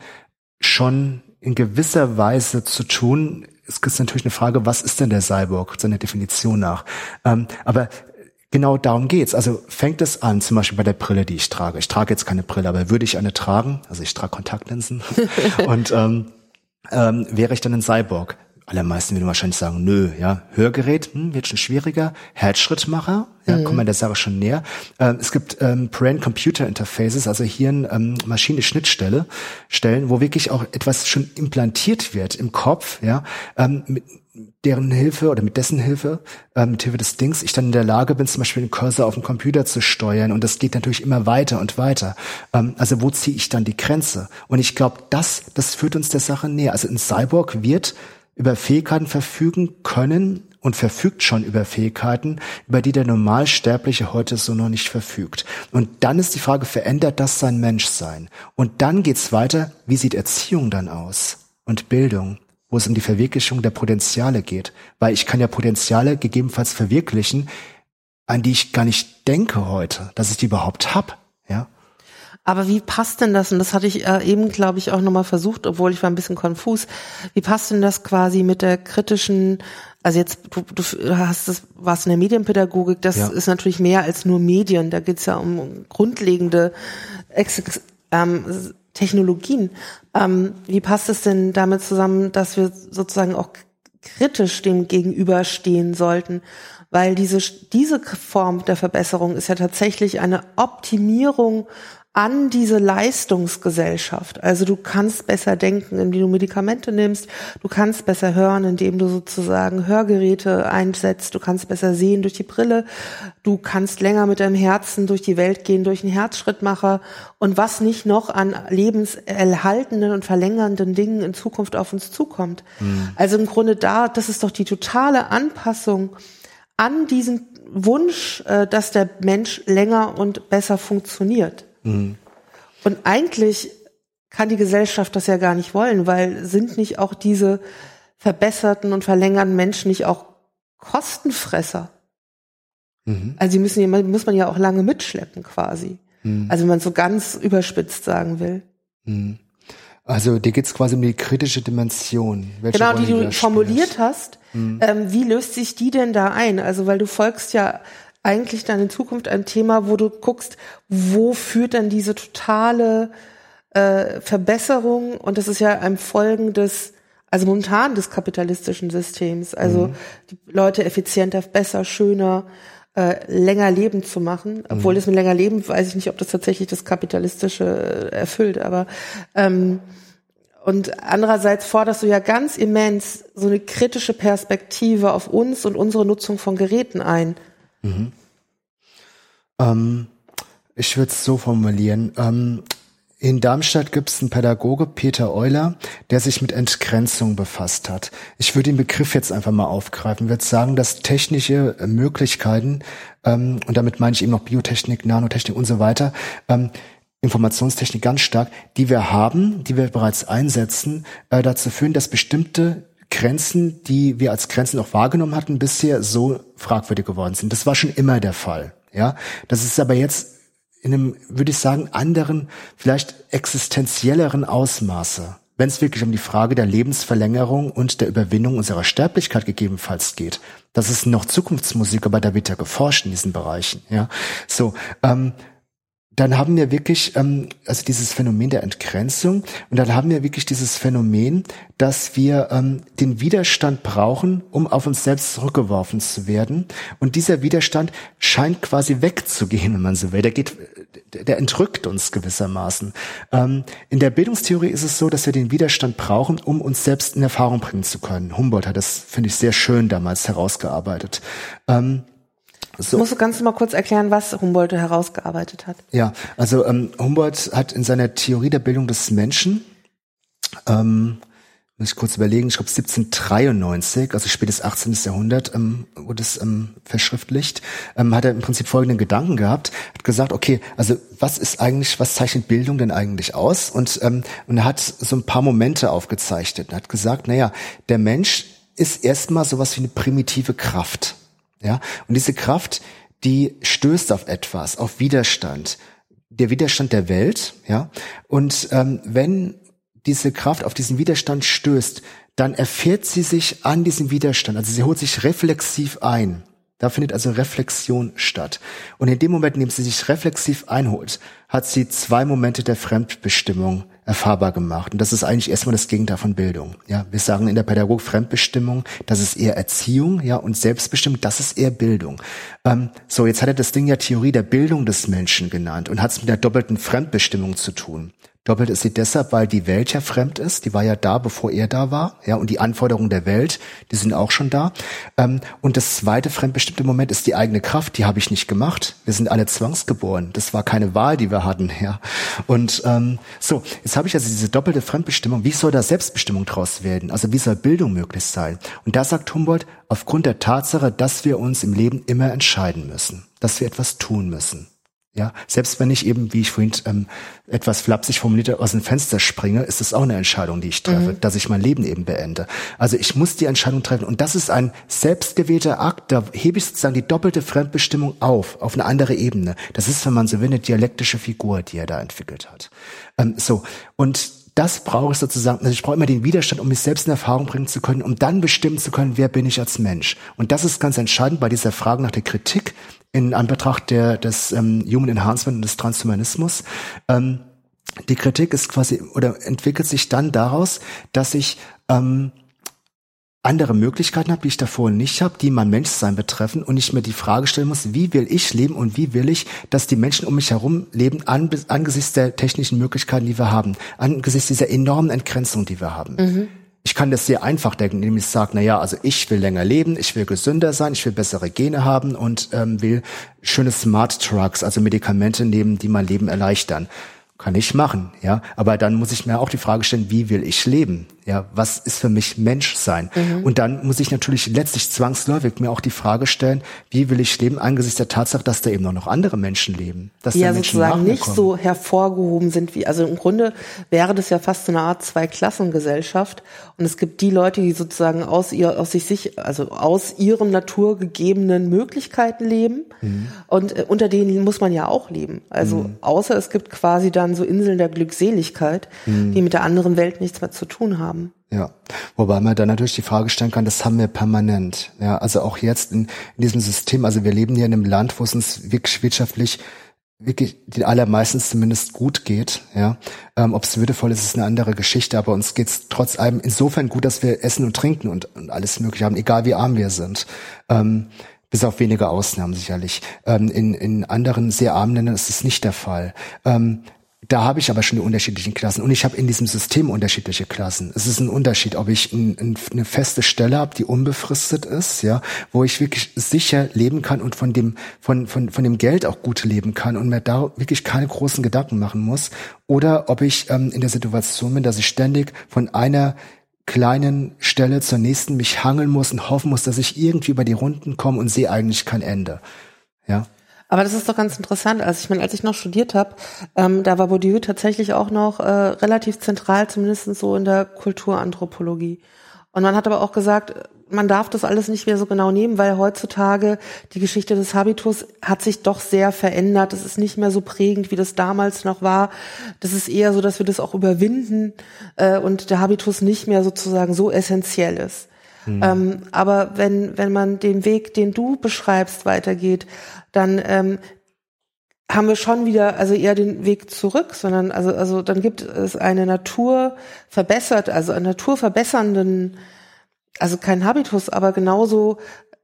schon in gewisser Weise zu tun. Es ist natürlich eine Frage, was ist denn der Cyborg, seiner Definition nach. Ähm, aber genau darum geht's. Also fängt es an, zum Beispiel bei der Brille, die ich trage. Ich trage jetzt keine Brille, aber würde ich eine tragen, also ich trage Kontaktlinsen und ähm, ähm, wäre ich dann ein Cyborg. Allermeisten würden wahrscheinlich sagen, nö, ja, Hörgerät hm, wird schon schwieriger, Herzschrittmacher, ja, mhm. kommen wir der Sache schon näher. Ähm, es gibt ähm, Brain-Computer-Interfaces, also Hirn-Maschine-Schnittstelle, ähm, Stellen, wo wirklich auch etwas schon implantiert wird im Kopf, ja, ähm, mit, deren Hilfe oder mit dessen Hilfe, äh, mit Hilfe des Dings, ich dann in der Lage bin, zum Beispiel den Cursor auf dem Computer zu steuern und das geht natürlich immer weiter und weiter. Ähm, also wo ziehe ich dann die Grenze? Und ich glaube, das, das führt uns der Sache näher. Also ein Cyborg wird über Fähigkeiten verfügen können und verfügt schon über Fähigkeiten, über die der Normalsterbliche heute so noch nicht verfügt. Und dann ist die Frage, verändert das sein Menschsein? Und dann geht's weiter, wie sieht Erziehung dann aus? Und Bildung? wo es um die Verwirklichung der Potenziale geht. Weil ich kann ja Potenziale gegebenenfalls verwirklichen, an die ich gar nicht denke heute, dass ich die überhaupt hab. Ja. Aber wie passt denn das? Und das hatte ich äh, eben, glaube ich, auch nochmal versucht, obwohl ich war ein bisschen konfus. Wie passt denn das quasi mit der kritischen, also jetzt, du, du hast das, warst in der Medienpädagogik, das ja. ist natürlich mehr als nur Medien. Da geht's ja um grundlegende Ex ähm, Technologien. Ähm, wie passt es denn damit zusammen, dass wir sozusagen auch kritisch dem gegenüberstehen sollten? Weil diese, diese Form der Verbesserung ist ja tatsächlich eine Optimierung an diese Leistungsgesellschaft. Also du kannst besser denken, indem du Medikamente nimmst, du kannst besser hören, indem du sozusagen Hörgeräte einsetzt, du kannst besser sehen durch die Brille, du kannst länger mit deinem Herzen durch die Welt gehen, durch einen Herzschrittmacher und was nicht noch an lebenserhaltenden und verlängernden Dingen in Zukunft auf uns zukommt. Mhm. Also im Grunde da, das ist doch die totale Anpassung an diesen Wunsch, äh, dass der Mensch länger und besser funktioniert. Mhm. Und eigentlich kann die Gesellschaft das ja gar nicht wollen, weil sind nicht auch diese verbesserten und verlängerten Menschen nicht auch Kostenfresser? Mhm. Also die müssen ja, muss man ja auch lange mitschleppen quasi. Mhm. Also wenn man so ganz überspitzt sagen will. Mhm. Also dir geht's quasi um die kritische Dimension. Welche genau, die du formuliert hast. Mhm. Ähm, wie löst sich die denn da ein? Also weil du folgst ja eigentlich dann in Zukunft ein Thema, wo du guckst, wo führt dann diese totale äh, Verbesserung und das ist ja ein Folgen des, also momentan des kapitalistischen Systems, also mhm. die Leute effizienter, besser, schöner, äh, länger leben zu machen. Obwohl mhm. das mit länger leben, weiß ich nicht, ob das tatsächlich das kapitalistische äh, erfüllt, aber ähm, und andererseits forderst du ja ganz immens so eine kritische Perspektive auf uns und unsere Nutzung von Geräten ein. Mhm. Ähm, ich würde es so formulieren. Ähm, in Darmstadt gibt es einen Pädagoge, Peter Euler, der sich mit Entgrenzung befasst hat. Ich würde den Begriff jetzt einfach mal aufgreifen. Ich würde sagen, dass technische Möglichkeiten, ähm, und damit meine ich eben noch Biotechnik, Nanotechnik und so weiter, ähm, Informationstechnik ganz stark, die wir haben, die wir bereits einsetzen, äh, dazu führen, dass bestimmte Grenzen, die wir als Grenzen auch wahrgenommen hatten, bisher so fragwürdig geworden sind. Das war schon immer der Fall. Ja, das ist aber jetzt in einem, würde ich sagen, anderen, vielleicht existenzielleren Ausmaße, wenn es wirklich um die Frage der Lebensverlängerung und der Überwindung unserer Sterblichkeit gegebenenfalls geht. Das ist noch Zukunftsmusik, aber da wird ja geforscht in diesen Bereichen. Ja, so. Ähm, dann haben wir wirklich ähm, also dieses Phänomen der Entgrenzung und dann haben wir wirklich dieses Phänomen, dass wir ähm, den Widerstand brauchen, um auf uns selbst zurückgeworfen zu werden. Und dieser Widerstand scheint quasi wegzugehen, wenn man so will. Der geht, der entrückt uns gewissermaßen. Ähm, in der Bildungstheorie ist es so, dass wir den Widerstand brauchen, um uns selbst in Erfahrung bringen zu können. Humboldt hat das, finde ich, sehr schön damals herausgearbeitet. Ähm, so. Musst du ganz mal kurz erklären, was Humboldt herausgearbeitet hat? Ja, also ähm, Humboldt hat in seiner Theorie der Bildung des Menschen, ähm, muss ich kurz überlegen, ich glaube 1793, also spätes 18. Jahrhundert, ähm, wurde es ähm, verschriftlicht, ähm, hat er im Prinzip folgenden Gedanken gehabt, hat gesagt, okay, also was ist eigentlich, was zeichnet Bildung denn eigentlich aus? Und, ähm, und er hat so ein paar Momente aufgezeichnet. Er hat gesagt, naja, der Mensch ist erstmal sowas wie eine primitive Kraft. Ja, und diese Kraft, die stößt auf etwas, auf Widerstand, der Widerstand der Welt. Ja, und ähm, wenn diese Kraft auf diesen Widerstand stößt, dann erfährt sie sich an diesem Widerstand. Also sie holt sich reflexiv ein. Da findet also Reflexion statt. Und in dem Moment, in dem sie sich reflexiv einholt, hat sie zwei Momente der Fremdbestimmung erfahrbar gemacht. Und das ist eigentlich erstmal das Gegenteil von Bildung. Ja, wir sagen in der Pädagogik Fremdbestimmung, das ist eher Erziehung, ja, und Selbstbestimmung, das ist eher Bildung. Ähm, so, jetzt hat er das Ding ja Theorie der Bildung des Menschen genannt und hat es mit der doppelten Fremdbestimmung zu tun. Doppelt ist sie deshalb, weil die Welt ja fremd ist. Die war ja da, bevor er da war. Ja, und die Anforderungen der Welt, die sind auch schon da. Ähm, und das zweite fremdbestimmte Moment ist die eigene Kraft. Die habe ich nicht gemacht. Wir sind alle zwangsgeboren. Das war keine Wahl, die wir hatten. Ja. Und ähm, so, jetzt habe ich also diese doppelte Fremdbestimmung. Wie soll da Selbstbestimmung draus werden? Also wie soll Bildung möglich sein? Und da sagt Humboldt, aufgrund der Tatsache, dass wir uns im Leben immer entscheiden müssen, dass wir etwas tun müssen. Ja, selbst wenn ich eben, wie ich vorhin ähm, etwas flapsig formulierte, aus dem Fenster springe, ist es auch eine Entscheidung, die ich treffe, mhm. dass ich mein Leben eben beende. Also ich muss die Entscheidung treffen und das ist ein selbstgewählter Akt, da hebe ich sozusagen die doppelte Fremdbestimmung auf, auf eine andere Ebene. Das ist, wenn man so will, eine dialektische Figur, die er da entwickelt hat. Ähm, so, und das brauche ich sozusagen, also ich brauche immer den Widerstand, um mich selbst in Erfahrung bringen zu können, um dann bestimmen zu können, wer bin ich als Mensch. Und das ist ganz entscheidend bei dieser Frage nach der Kritik, in Anbetracht der, des ähm, Human Enhancement und des Transhumanismus. Ähm, die Kritik ist quasi oder entwickelt sich dann daraus, dass ich ähm, andere Möglichkeiten habe, die ich davor nicht habe, die mein Menschsein betreffen und ich mir die Frage stellen muss, wie will ich leben und wie will ich, dass die Menschen um mich herum leben an, angesichts der technischen Möglichkeiten, die wir haben, angesichts dieser enormen Entgrenzung, die wir haben. Mhm. Ich kann das sehr einfach denken, indem ich sage, na ja, also ich will länger leben, ich will gesünder sein, ich will bessere Gene haben und ähm, will schöne Smart Drugs, also Medikamente nehmen, die mein Leben erleichtern. Kann ich machen, ja. Aber dann muss ich mir auch die Frage stellen, wie will ich leben? Ja, was ist für mich Menschsein? Mhm. Und dann muss ich natürlich letztlich zwangsläufig mir auch die Frage stellen, wie will ich leben angesichts der Tatsache, dass da eben auch noch andere Menschen leben, dass die ja Menschen sozusagen nicht so hervorgehoben sind wie, also im Grunde wäre das ja fast so eine Art Zweiklassengesellschaft. Und es gibt die Leute, die sozusagen aus ihr, aus sich, sich also aus ihren naturgegebenen Möglichkeiten leben. Mhm. Und äh, unter denen muss man ja auch leben. Also mhm. außer es gibt quasi dann so Inseln der Glückseligkeit, mhm. die mit der anderen Welt nichts mehr zu tun haben. Ja, wobei man dann natürlich die Frage stellen kann, das haben wir permanent. Ja, also auch jetzt in, in diesem System, also wir leben hier in einem Land, wo es uns wirklich wirtschaftlich wirklich den allermeisten zumindest gut geht. Ja, ähm, ob es würdevoll ist, ist eine andere Geschichte, aber uns geht's trotz allem insofern gut, dass wir essen und trinken und, und alles Mögliche haben, egal wie arm wir sind. Ähm, bis auf wenige Ausnahmen sicherlich. Ähm, in, in anderen sehr armen Ländern ist es nicht der Fall. Ähm, da habe ich aber schon die unterschiedlichen Klassen und ich habe in diesem System unterschiedliche Klassen. Es ist ein Unterschied, ob ich ein, ein, eine feste Stelle habe, die unbefristet ist, ja, wo ich wirklich sicher leben kann und von dem von von von dem Geld auch gut leben kann und mir da wirklich keine großen Gedanken machen muss, oder ob ich ähm, in der Situation bin, dass ich ständig von einer kleinen Stelle zur nächsten mich hangeln muss und hoffen muss, dass ich irgendwie über die Runden komme und sehe eigentlich kein Ende. Ja. Aber das ist doch ganz interessant. Also ich meine, als ich noch studiert habe, ähm, da war Bourdieu tatsächlich auch noch äh, relativ zentral, zumindest so in der Kulturanthropologie. Und man hat aber auch gesagt, man darf das alles nicht mehr so genau nehmen, weil heutzutage die Geschichte des Habitus hat sich doch sehr verändert. Es ist nicht mehr so prägend, wie das damals noch war. Das ist eher so, dass wir das auch überwinden äh, und der Habitus nicht mehr sozusagen so essentiell ist. Mhm. Ähm, aber wenn, wenn man den Weg, den du beschreibst, weitergeht, dann ähm, haben wir schon wieder also eher den Weg zurück, sondern also also dann gibt es eine Natur verbessert, also einen naturverbessernden, also kein Habitus, aber genauso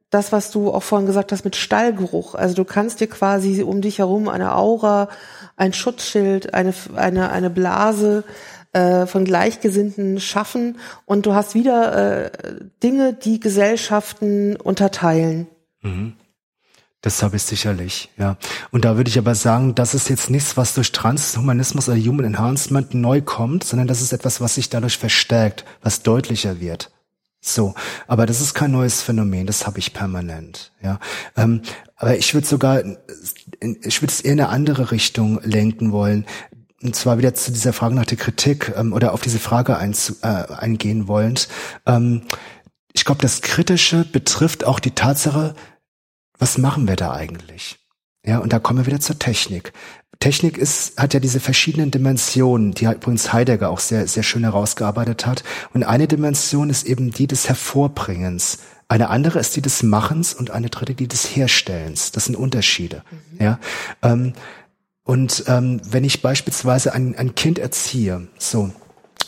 das, was du auch vorhin gesagt hast mit Stallgeruch. Also du kannst dir quasi um dich herum eine Aura, ein Schutzschild, eine eine eine Blase äh, von Gleichgesinnten schaffen und du hast wieder äh, Dinge, die Gesellschaften unterteilen. Mhm. Das habe ich sicherlich, ja. Und da würde ich aber sagen, das ist jetzt nichts, was durch Transhumanismus oder Human Enhancement neu kommt, sondern das ist etwas, was sich dadurch verstärkt, was deutlicher wird. So, aber das ist kein neues Phänomen, das habe ich permanent, ja. Ähm, aber ich würde sogar, ich würde es eher in eine andere Richtung lenken wollen. Und zwar wieder zu dieser Frage nach der Kritik ähm, oder auf diese Frage einzu, äh, eingehen wollend. Ähm, ich glaube, das Kritische betrifft auch die Tatsache, was machen wir da eigentlich? Ja, und da kommen wir wieder zur Technik. Technik ist, hat ja diese verschiedenen Dimensionen, die übrigens Heidegger auch sehr, sehr schön herausgearbeitet hat. Und eine Dimension ist eben die des Hervorbringens Eine andere ist die des Machens und eine dritte die des Herstellens. Das sind Unterschiede. Mhm. Ja. Ähm, und ähm, wenn ich beispielsweise ein, ein Kind erziehe, so,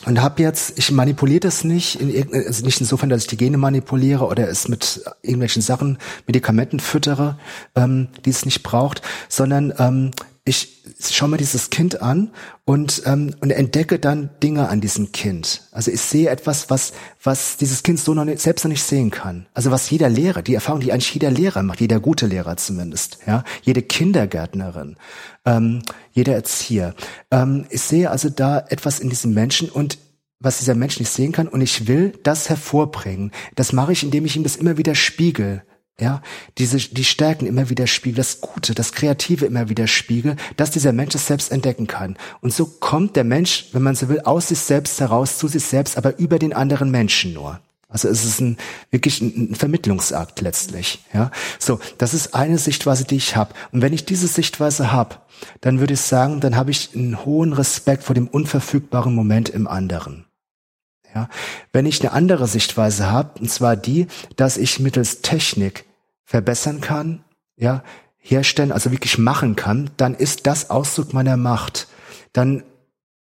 und habe jetzt, ich manipuliere das nicht, in, also nicht insofern, dass ich die Gene manipuliere oder es mit irgendwelchen Sachen, Medikamenten füttere, ähm, die es nicht braucht, sondern ähm, ich schaue mir dieses Kind an und, ähm, und entdecke dann Dinge an diesem Kind. Also ich sehe etwas, was, was dieses Kind so noch nicht, selbst noch nicht sehen kann. Also was jeder Lehrer, die Erfahrung, die eigentlich jeder Lehrer macht, jeder gute Lehrer zumindest, ja, jede Kindergärtnerin, ähm, jeder Erzieher. Ähm, ich sehe also da etwas in diesem Menschen und was dieser Mensch nicht sehen kann und ich will das hervorbringen. Das mache ich, indem ich ihm das immer wieder spiegel ja, diese, die Stärken immer wieder spiegel, das Gute, das Kreative immer wieder spiegel, dass dieser Mensch es selbst entdecken kann. Und so kommt der Mensch, wenn man so will, aus sich selbst heraus, zu sich selbst, aber über den anderen Menschen nur. Also es ist ein, wirklich ein, ein Vermittlungsakt letztlich. Ja, so das ist eine Sichtweise, die ich habe. Und wenn ich diese Sichtweise habe, dann würde ich sagen, dann habe ich einen hohen Respekt vor dem unverfügbaren Moment im anderen. Ja, wenn ich eine andere Sichtweise habe, und zwar die, dass ich mittels Technik verbessern kann, ja, herstellen, also wirklich machen kann, dann ist das Ausdruck meiner Macht. Dann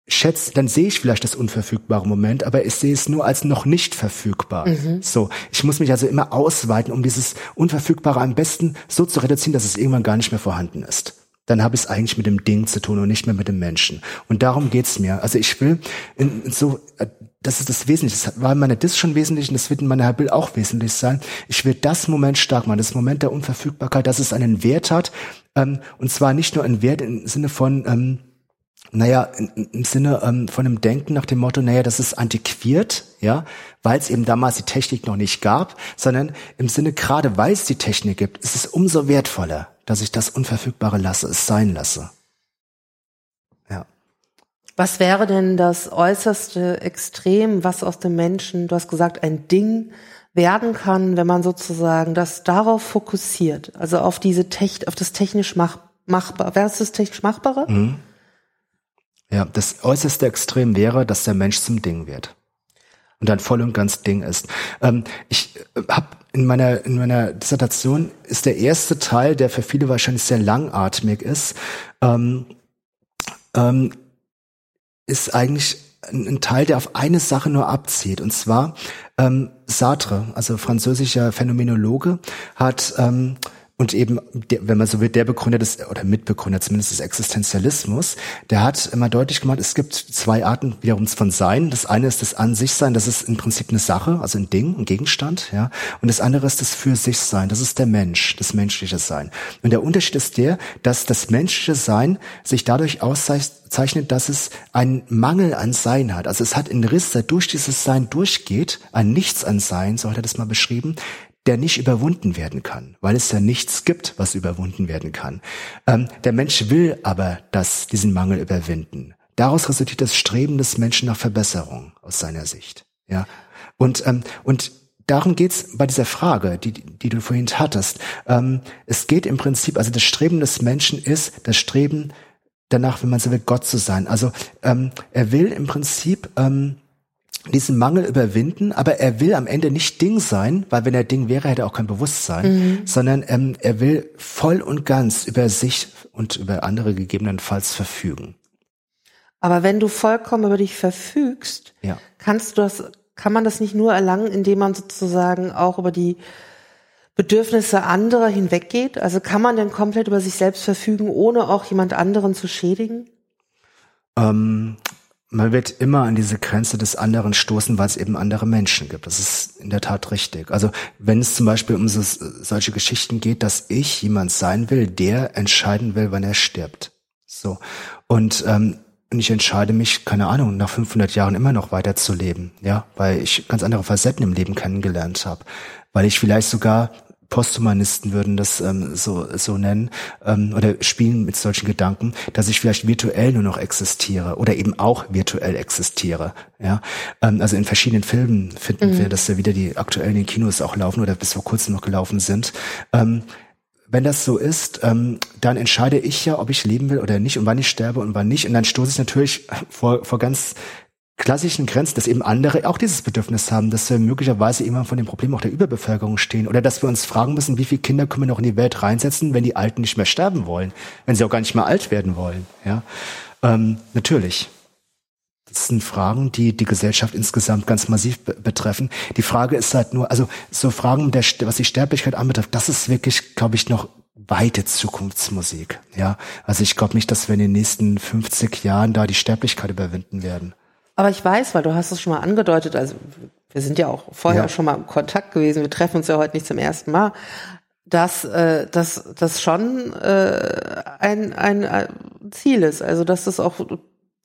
schätze, dann sehe ich vielleicht das unverfügbare Moment, aber ich sehe es nur als noch nicht verfügbar. Mhm. So, ich muss mich also immer ausweiten, um dieses Unverfügbare am besten so zu reduzieren, dass es irgendwann gar nicht mehr vorhanden ist dann habe ich es eigentlich mit dem Ding zu tun und nicht mehr mit dem Menschen. Und darum geht's mir. Also ich will in, in so, äh, das ist das Wesentliche. Das war meine Dis schon wesentlich und das wird in meiner Bild auch wesentlich sein. Ich will das Moment stark machen, das Moment der Unverfügbarkeit, dass es einen Wert hat. Ähm, und zwar nicht nur einen Wert im Sinne von, ähm, naja, im Sinne ähm, von einem Denken nach dem Motto, naja, das ist antiquiert, ja, weil es eben damals die Technik noch nicht gab, sondern im Sinne, gerade weil es die Technik gibt, ist es umso wertvoller, dass ich das Unverfügbare lasse, es sein lasse. Was wäre denn das äußerste Extrem, was aus dem Menschen, du hast gesagt, ein Ding werden kann, wenn man sozusagen das darauf fokussiert, also auf diese Tech, auf das technisch mach, machbar. Wäre es das technisch Machbare? Mhm. Ja, das äußerste Extrem wäre, dass der Mensch zum Ding wird und dann voll und ganz Ding ist. Ähm, ich äh, habe in meiner in meiner Dissertation ist der erste Teil, der für viele wahrscheinlich sehr langatmig ist, ähm, ähm, ist eigentlich ein, Teil, der auf eine Sache nur abzieht. Und zwar ähm, Sartre, also französischer Phänomenologe, hat ähm, und eben, der, wenn man so will, der Begründer des, oder Mitbegründer zumindest des Existenzialismus, der hat immer deutlich gemacht, es gibt zwei Arten wiederum von Sein. Das eine ist das An sich Sein, das ist im Prinzip eine Sache, also ein Ding, ein Gegenstand, ja. Und das andere ist das Für sich Sein, das ist der Mensch, das menschliche Sein. Und der Unterschied ist der, dass das menschliche Sein sich dadurch auszeichnet, dass es einen Mangel an Sein hat. Also es hat einen Riss, der durch dieses Sein durchgeht, ein Nichts an Sein, so hat er das mal beschrieben, der nicht überwunden werden kann, weil es ja nichts gibt, was überwunden werden kann. Ähm, der Mensch will aber das, diesen Mangel überwinden. Daraus resultiert das Streben des Menschen nach Verbesserung aus seiner Sicht. Ja, und ähm, und darum geht's bei dieser Frage, die, die du vorhin hattest. Ähm, es geht im Prinzip, also das Streben des Menschen ist das Streben danach, wenn man so will, Gott zu sein. Also ähm, er will im Prinzip ähm, diesen Mangel überwinden, aber er will am Ende nicht Ding sein, weil wenn er Ding wäre, hätte er auch kein Bewusstsein, mhm. sondern ähm, er will voll und ganz über sich und über andere gegebenenfalls verfügen. Aber wenn du vollkommen über dich verfügst, ja. kannst du das, kann man das nicht nur erlangen, indem man sozusagen auch über die Bedürfnisse anderer hinweggeht? Also kann man denn komplett über sich selbst verfügen, ohne auch jemand anderen zu schädigen? Ähm, man wird immer an diese Grenze des anderen stoßen, weil es eben andere Menschen gibt. Das ist in der Tat richtig. Also wenn es zum Beispiel um so, solche Geschichten geht, dass ich jemand sein will, der entscheiden will, wann er stirbt. So. Und, ähm, und ich entscheide mich, keine Ahnung, nach 500 Jahren immer noch weiterzuleben, ja, weil ich ganz andere Facetten im Leben kennengelernt habe, weil ich vielleicht sogar Posthumanisten würden das ähm, so, so nennen, ähm, oder spielen mit solchen Gedanken, dass ich vielleicht virtuell nur noch existiere oder eben auch virtuell existiere. Ja, ähm, also in verschiedenen Filmen finden mhm. wir, dass ja wieder die aktuellen in Kinos auch laufen oder bis vor kurzem noch gelaufen sind. Ähm, wenn das so ist, ähm, dann entscheide ich ja, ob ich leben will oder nicht und wann ich sterbe und wann nicht. Und dann stoße ich natürlich vor, vor ganz klassischen Grenzen, dass eben andere auch dieses Bedürfnis haben, dass wir möglicherweise immer von dem Problem auch der Überbevölkerung stehen oder dass wir uns fragen müssen, wie viele Kinder können wir noch in die Welt reinsetzen, wenn die Alten nicht mehr sterben wollen, wenn sie auch gar nicht mehr alt werden wollen. Ja, ähm, natürlich. Das sind Fragen, die die Gesellschaft insgesamt ganz massiv be betreffen. Die Frage ist halt nur, also so Fragen, der, was die Sterblichkeit anbetrifft, das ist wirklich, glaube ich, noch weite Zukunftsmusik. Ja, also ich glaube nicht, dass wir in den nächsten 50 Jahren da die Sterblichkeit überwinden werden. Aber ich weiß, weil du hast es schon mal angedeutet, also wir sind ja auch vorher ja. schon mal im Kontakt gewesen, wir treffen uns ja heute nicht zum ersten Mal, dass äh, dass das schon äh, ein, ein, ein Ziel ist, also dass das auch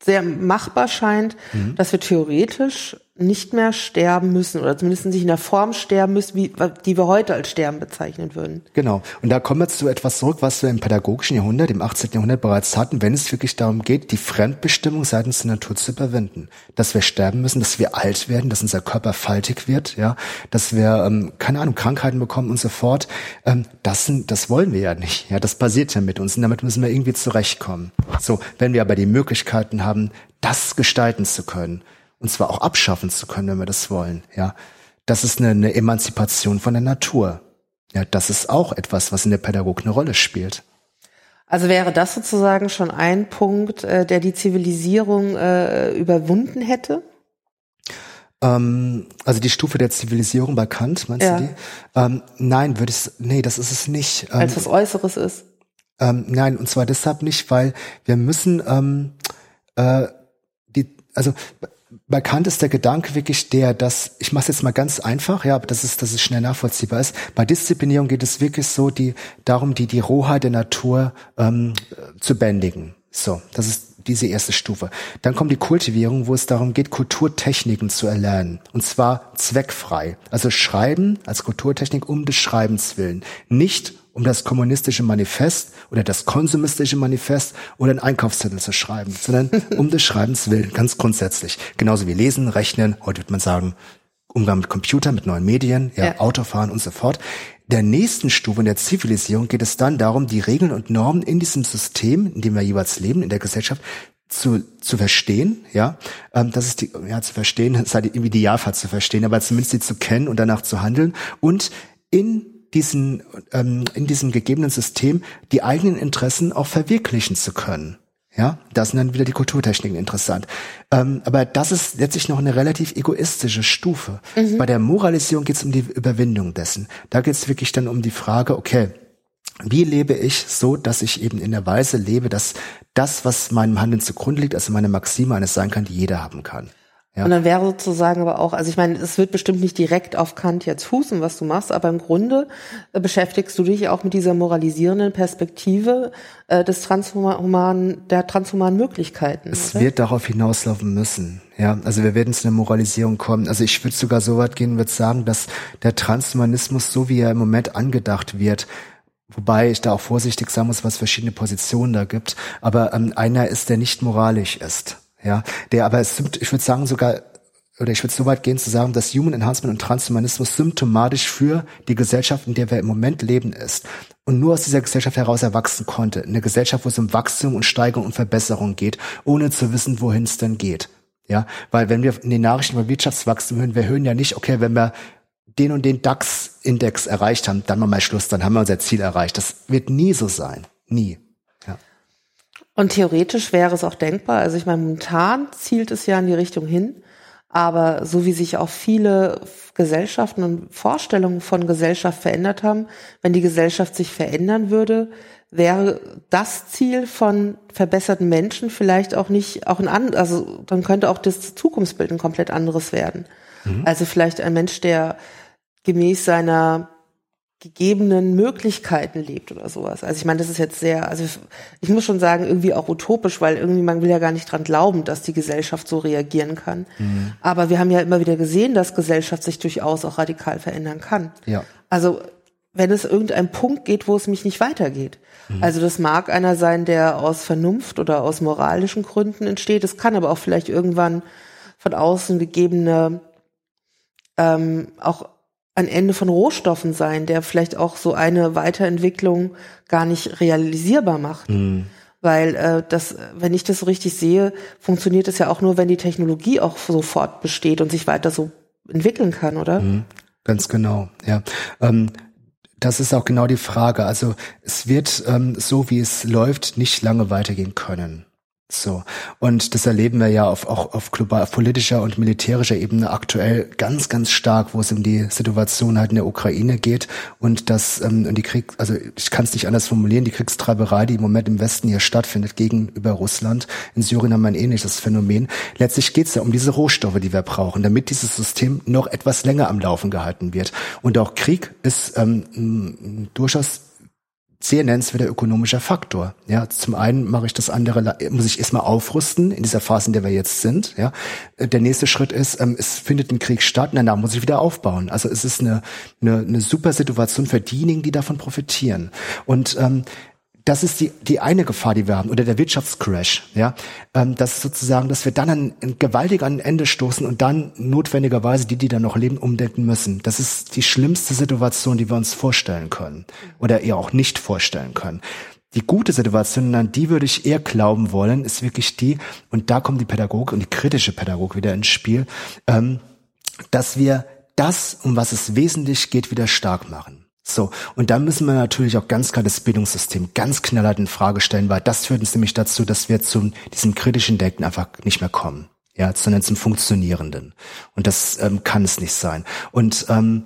sehr machbar scheint, mhm. dass wir theoretisch nicht mehr sterben müssen oder zumindest nicht in der Form sterben müssen, wie, die wir heute als Sterben bezeichnen würden. Genau. Und da kommen wir zu etwas zurück, was wir im pädagogischen Jahrhundert, im 18. Jahrhundert bereits hatten, wenn es wirklich darum geht, die Fremdbestimmung seitens der Natur zu überwinden. Dass wir sterben müssen, dass wir alt werden, dass unser Körper faltig wird, ja, dass wir, ähm, keine Ahnung, Krankheiten bekommen und so fort. Ähm, das, sind, das wollen wir ja nicht. Ja, das passiert ja mit uns und damit müssen wir irgendwie zurechtkommen. So, wenn wir aber die Möglichkeiten haben, das gestalten zu können, und zwar auch abschaffen zu können, wenn wir das wollen. Ja, das ist eine, eine Emanzipation von der Natur. Ja, das ist auch etwas, was in der Pädagogik eine Rolle spielt. Also wäre das sozusagen schon ein Punkt, äh, der die Zivilisierung äh, überwunden hätte? Ähm, also die Stufe der Zivilisierung bei Kant, meinst ja. du die? Ähm, nein, würde ich, nee, das ist es nicht. Ähm, Als was Äußeres ist? Ähm, nein, und zwar deshalb nicht, weil wir müssen ähm, äh, die, also der Gedanke wirklich der, dass, ich mache es jetzt mal ganz einfach, ja, aber das ist, dass es schnell nachvollziehbar ist. Bei Disziplinierung geht es wirklich so die, darum, die, die Rohheit der Natur ähm, zu bändigen. So, das ist diese erste Stufe. Dann kommt die Kultivierung, wo es darum geht, Kulturtechniken zu erlernen. Und zwar zweckfrei. Also Schreiben als Kulturtechnik um des Schreibens willen. Nicht um das kommunistische Manifest oder das konsumistische Manifest oder einen Einkaufszettel zu schreiben, sondern um des Schreibens willen, ganz grundsätzlich. Genauso wie Lesen, Rechnen, heute wird man sagen, Umgang mit Computer, mit neuen Medien, ja, ja. Autofahren und so fort. Der nächsten Stufe in der Zivilisierung geht es dann darum, die Regeln und Normen in diesem System, in dem wir jeweils leben, in der Gesellschaft, zu, zu verstehen, ja, ähm, das ist die, ja, zu verstehen, das ist halt im Idealfall zu verstehen, aber zumindest sie zu kennen und danach zu handeln und in diesen, ähm, in diesem gegebenen System die eigenen Interessen auch verwirklichen zu können. Ja, das sind dann wieder die Kulturtechniken interessant. Ähm, aber das ist letztlich noch eine relativ egoistische Stufe. Mhm. Bei der Moralisierung geht es um die Überwindung dessen. Da geht es wirklich dann um die Frage, okay, wie lebe ich so, dass ich eben in der Weise lebe, dass das, was meinem Handeln zugrunde liegt, also meine Maxime eines sein kann, die jeder haben kann. Ja. Und dann wäre sozusagen aber auch, also ich meine, es wird bestimmt nicht direkt auf Kant jetzt fußen, was du machst, aber im Grunde äh, beschäftigst du dich auch mit dieser moralisierenden Perspektive äh, des transhumanen, der transhumanen Möglichkeiten. Es oder? wird darauf hinauslaufen müssen. Ja, also wir werden zu einer Moralisierung kommen. Also ich würde sogar so weit gehen, würde sagen, dass der Transhumanismus, so wie er im Moment angedacht wird, Wobei ich da auch vorsichtig sein muss, was verschiedene Positionen da gibt. Aber ähm, einer ist, der nicht moralisch ist ja, der aber, ich würde sagen sogar, oder ich würde so weit gehen zu sagen, dass Human Enhancement und Transhumanismus symptomatisch für die Gesellschaft, in der wir im Moment leben, ist. Und nur aus dieser Gesellschaft heraus erwachsen konnte. Eine Gesellschaft, wo es um Wachstum und Steigerung und Verbesserung geht, ohne zu wissen, wohin es denn geht. Ja, weil wenn wir in den Nachrichten über Wirtschaftswachstum hören, wir hören ja nicht, okay, wenn wir den und den DAX-Index erreicht haben, dann machen wir Schluss, dann haben wir unser Ziel erreicht. Das wird nie so sein. Nie. Und theoretisch wäre es auch denkbar, also ich meine, momentan zielt es ja in die Richtung hin, aber so wie sich auch viele Gesellschaften und Vorstellungen von Gesellschaft verändert haben, wenn die Gesellschaft sich verändern würde, wäre das Ziel von verbesserten Menschen vielleicht auch nicht auch ein anderes, also dann könnte auch das Zukunftsbild ein komplett anderes werden. Mhm. Also vielleicht ein Mensch, der gemäß seiner gegebenen Möglichkeiten lebt oder sowas. Also ich meine, das ist jetzt sehr, also ich muss schon sagen, irgendwie auch utopisch, weil irgendwie man will ja gar nicht dran glauben, dass die Gesellschaft so reagieren kann. Mhm. Aber wir haben ja immer wieder gesehen, dass Gesellschaft sich durchaus auch radikal verändern kann. Ja. Also wenn es irgendein Punkt geht, wo es mich nicht weitergeht. Mhm. Also das mag einer sein, der aus Vernunft oder aus moralischen Gründen entsteht. Es kann aber auch vielleicht irgendwann von außen gegebene ähm, auch ein Ende von Rohstoffen sein, der vielleicht auch so eine Weiterentwicklung gar nicht realisierbar macht. Mhm. Weil äh, das, wenn ich das so richtig sehe, funktioniert es ja auch nur, wenn die Technologie auch sofort besteht und sich weiter so entwickeln kann, oder? Mhm, ganz genau, ja. Ähm, das ist auch genau die Frage. Also es wird ähm, so, wie es läuft, nicht lange weitergehen können. So. Und das erleben wir ja auf, auch auf global, auf politischer und militärischer Ebene aktuell ganz, ganz stark, wo es um die Situation halt in der Ukraine geht und das, ähm, und die Krieg, also ich kann es nicht anders formulieren, die Kriegstreiberei, die im Moment im Westen hier stattfindet gegenüber Russland. In Syrien haben wir ein ähnliches Phänomen. Letztlich geht es ja um diese Rohstoffe, die wir brauchen, damit dieses System noch etwas länger am Laufen gehalten wird. Und auch Krieg ist ähm, durchaus sehr nennenswerter ökonomischer Faktor. Ja, zum einen mache ich das andere, muss ich erstmal aufrüsten in dieser Phase, in der wir jetzt sind. Ja, der nächste Schritt ist, ähm, es findet ein Krieg statt, und danach muss ich wieder aufbauen. Also es ist eine, eine, eine super Situation für diejenigen, die davon profitieren. Und ähm, das ist die, die eine Gefahr, die wir haben, oder der Wirtschaftscrash, ja, ähm, das ist sozusagen, dass wir dann an, an gewaltig an ein Ende stoßen und dann notwendigerweise die, die da noch leben, umdenken müssen. Das ist die schlimmste Situation, die wir uns vorstellen können oder eher auch nicht vorstellen können. Die gute Situation, an die würde ich eher glauben wollen, ist wirklich die, und da kommt die Pädagogik und die kritische Pädagogik wieder ins Spiel, ähm, dass wir das, um was es wesentlich geht, wieder stark machen. So, und da müssen wir natürlich auch ganz klar das Bildungssystem ganz knallhart in Frage stellen, weil das führt uns nämlich dazu, dass wir zu diesem kritischen Denken einfach nicht mehr kommen, ja, sondern zum Funktionierenden. Und das ähm, kann es nicht sein. Und ähm,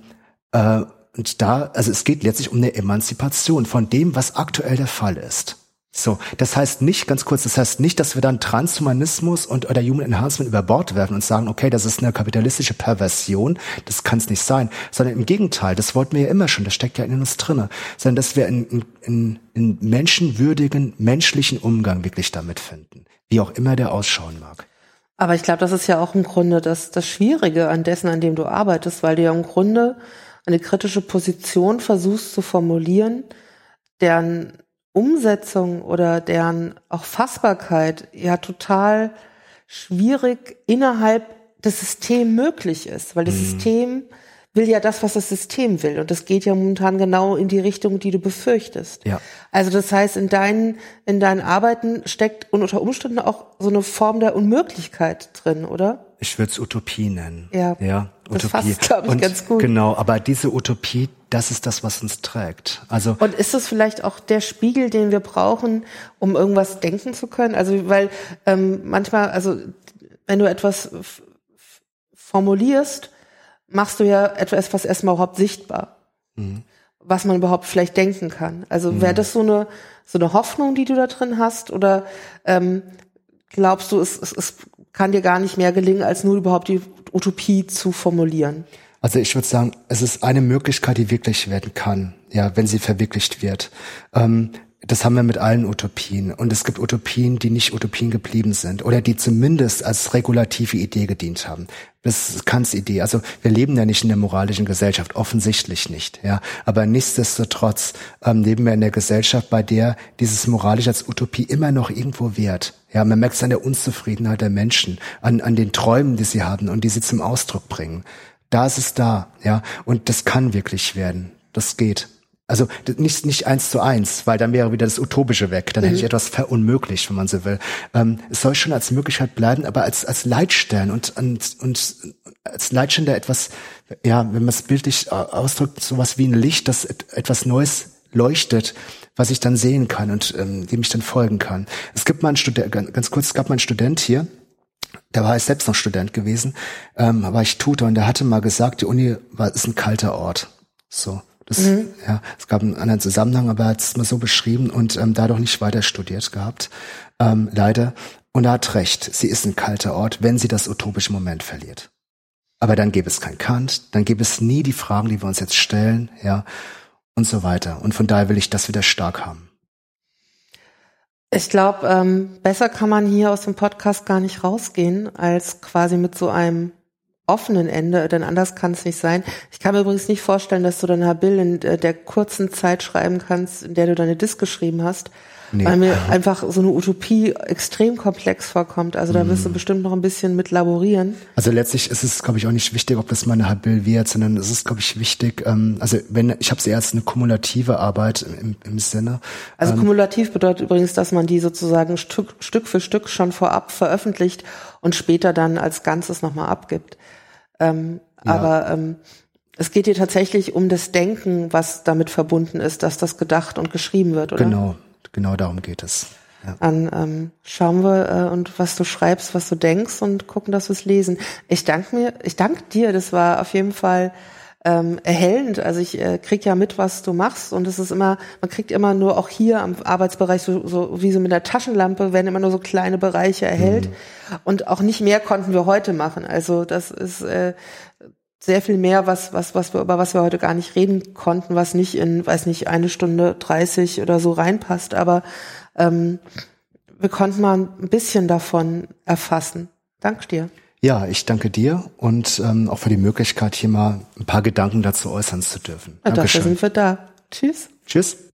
äh, und da, also es geht letztlich um eine Emanzipation von dem, was aktuell der Fall ist. So, das heißt nicht, ganz kurz, das heißt nicht, dass wir dann Transhumanismus und oder Human Enhancement über Bord werfen und sagen, okay, das ist eine kapitalistische Perversion, das kann es nicht sein, sondern im Gegenteil, das wollten wir ja immer schon, das steckt ja in uns drinne, sondern dass wir einen, einen, einen menschenwürdigen, menschlichen Umgang wirklich damit finden, wie auch immer der ausschauen mag. Aber ich glaube, das ist ja auch im Grunde das, das Schwierige an dessen, an dem du arbeitest, weil du ja im Grunde eine kritische Position versuchst zu formulieren, deren Umsetzung oder deren auch Fassbarkeit ja total schwierig innerhalb des Systems möglich ist, weil das mhm. System will ja das, was das System will. Und das geht ja momentan genau in die Richtung, die du befürchtest. Ja. Also das heißt, in deinen, in deinen Arbeiten steckt unter Umständen auch so eine Form der Unmöglichkeit drin, oder? Ich würde es Utopie nennen. Ja. Ja, das Utopie. glaube ich, Und ganz gut. Genau, aber diese Utopie, das ist das, was uns trägt. Also und ist das vielleicht auch der Spiegel, den wir brauchen, um irgendwas denken zu können? Also weil ähm, manchmal, also wenn du etwas formulierst, machst du ja etwas, was erstmal überhaupt sichtbar, mhm. was man überhaupt vielleicht denken kann. Also mhm. wäre das so eine so eine Hoffnung, die du da drin hast, oder ähm, glaubst du, es, es, es kann dir gar nicht mehr gelingen, als nur überhaupt die Utopie zu formulieren? Also ich würde sagen, es ist eine Möglichkeit, die wirklich werden kann, ja, wenn sie verwirklicht wird. Ähm, das haben wir mit allen Utopien. Und es gibt Utopien, die nicht Utopien geblieben sind oder die zumindest als regulative Idee gedient haben. Das ist Kants Idee. Also wir leben ja nicht in der moralischen Gesellschaft, offensichtlich nicht. Ja, aber nichtsdestotrotz ähm, leben wir in der Gesellschaft, bei der dieses moralisch als Utopie immer noch irgendwo wert. Ja, man merkt es an der Unzufriedenheit der Menschen, an, an den Träumen, die sie haben und die sie zum Ausdruck bringen. Da ist es da, ja, und das kann wirklich werden. Das geht. Also nicht, nicht eins zu eins, weil dann wäre wieder das Utopische weg. Dann mhm. hätte ich mhm. etwas verunmöglicht, wenn man so will. Ähm, es soll schon als Möglichkeit bleiben, aber als, als Leitstern und, und, und als Leitstern der etwas, ja, wenn man es bildlich ausdrückt, sowas wie ein Licht, das etwas Neues leuchtet, was ich dann sehen kann und ähm, dem ich dann folgen kann. Es gibt mal einen Student, ganz kurz, es gab mal einen Student hier, da war ich selbst noch Student gewesen, ähm, war ich Tutor und der hatte mal gesagt, die Uni war, ist ein kalter Ort. So. Das, mhm. ja, es gab einen anderen Zusammenhang, aber er hat es mal so beschrieben und ähm, dadurch nicht weiter studiert gehabt, ähm, leider. Und er hat recht, sie ist ein kalter Ort, wenn sie das utopische Moment verliert. Aber dann gäbe es kein Kant, dann gäbe es nie die Fragen, die wir uns jetzt stellen, ja, und so weiter. Und von daher will ich das wieder stark haben. Ich glaube, ähm, besser kann man hier aus dem Podcast gar nicht rausgehen, als quasi mit so einem offenen Ende, denn anders kann es nicht sein. Ich kann mir übrigens nicht vorstellen, dass du dein Habil in der kurzen Zeit schreiben kannst, in der du deine Disk geschrieben hast. Nee. Weil mir einfach so eine Utopie extrem komplex vorkommt. Also da wirst du mhm. bestimmt noch ein bisschen mit laborieren. Also letztlich ist es, glaube ich, auch nicht wichtig, ob das meine Habil wird, sondern es ist, glaube ich, wichtig, ähm, also wenn, ich habe sie erst eine kumulative Arbeit im, im Sinne. Also ähm, kumulativ bedeutet übrigens, dass man die sozusagen Stück, Stück für Stück schon vorab veröffentlicht und später dann als Ganzes nochmal abgibt. Ähm, ja. Aber ähm, es geht hier tatsächlich um das Denken, was damit verbunden ist, dass das gedacht und geschrieben wird, oder? Genau, genau darum geht es. Ja. Dann ähm, schauen wir äh, und was du schreibst, was du denkst und gucken, dass wir es lesen. Ich danke mir, ich danke dir. Das war auf jeden Fall ähm, erhellend. Also ich äh, krieg ja mit, was du machst und es ist immer, man kriegt immer nur auch hier am Arbeitsbereich so, so wie so mit der Taschenlampe werden immer nur so kleine Bereiche erhellt mhm. und auch nicht mehr konnten wir heute machen. Also das ist äh, sehr viel mehr, was, was, was wir, über was wir heute gar nicht reden konnten, was nicht in, weiß nicht, eine Stunde 30 oder so reinpasst, aber ähm, wir konnten mal ein bisschen davon erfassen. Dank dir. Ja, ich danke dir und ähm, auch für die Möglichkeit, hier mal ein paar Gedanken dazu äußern zu dürfen. Ja, dafür sind wir da. Tschüss. Tschüss.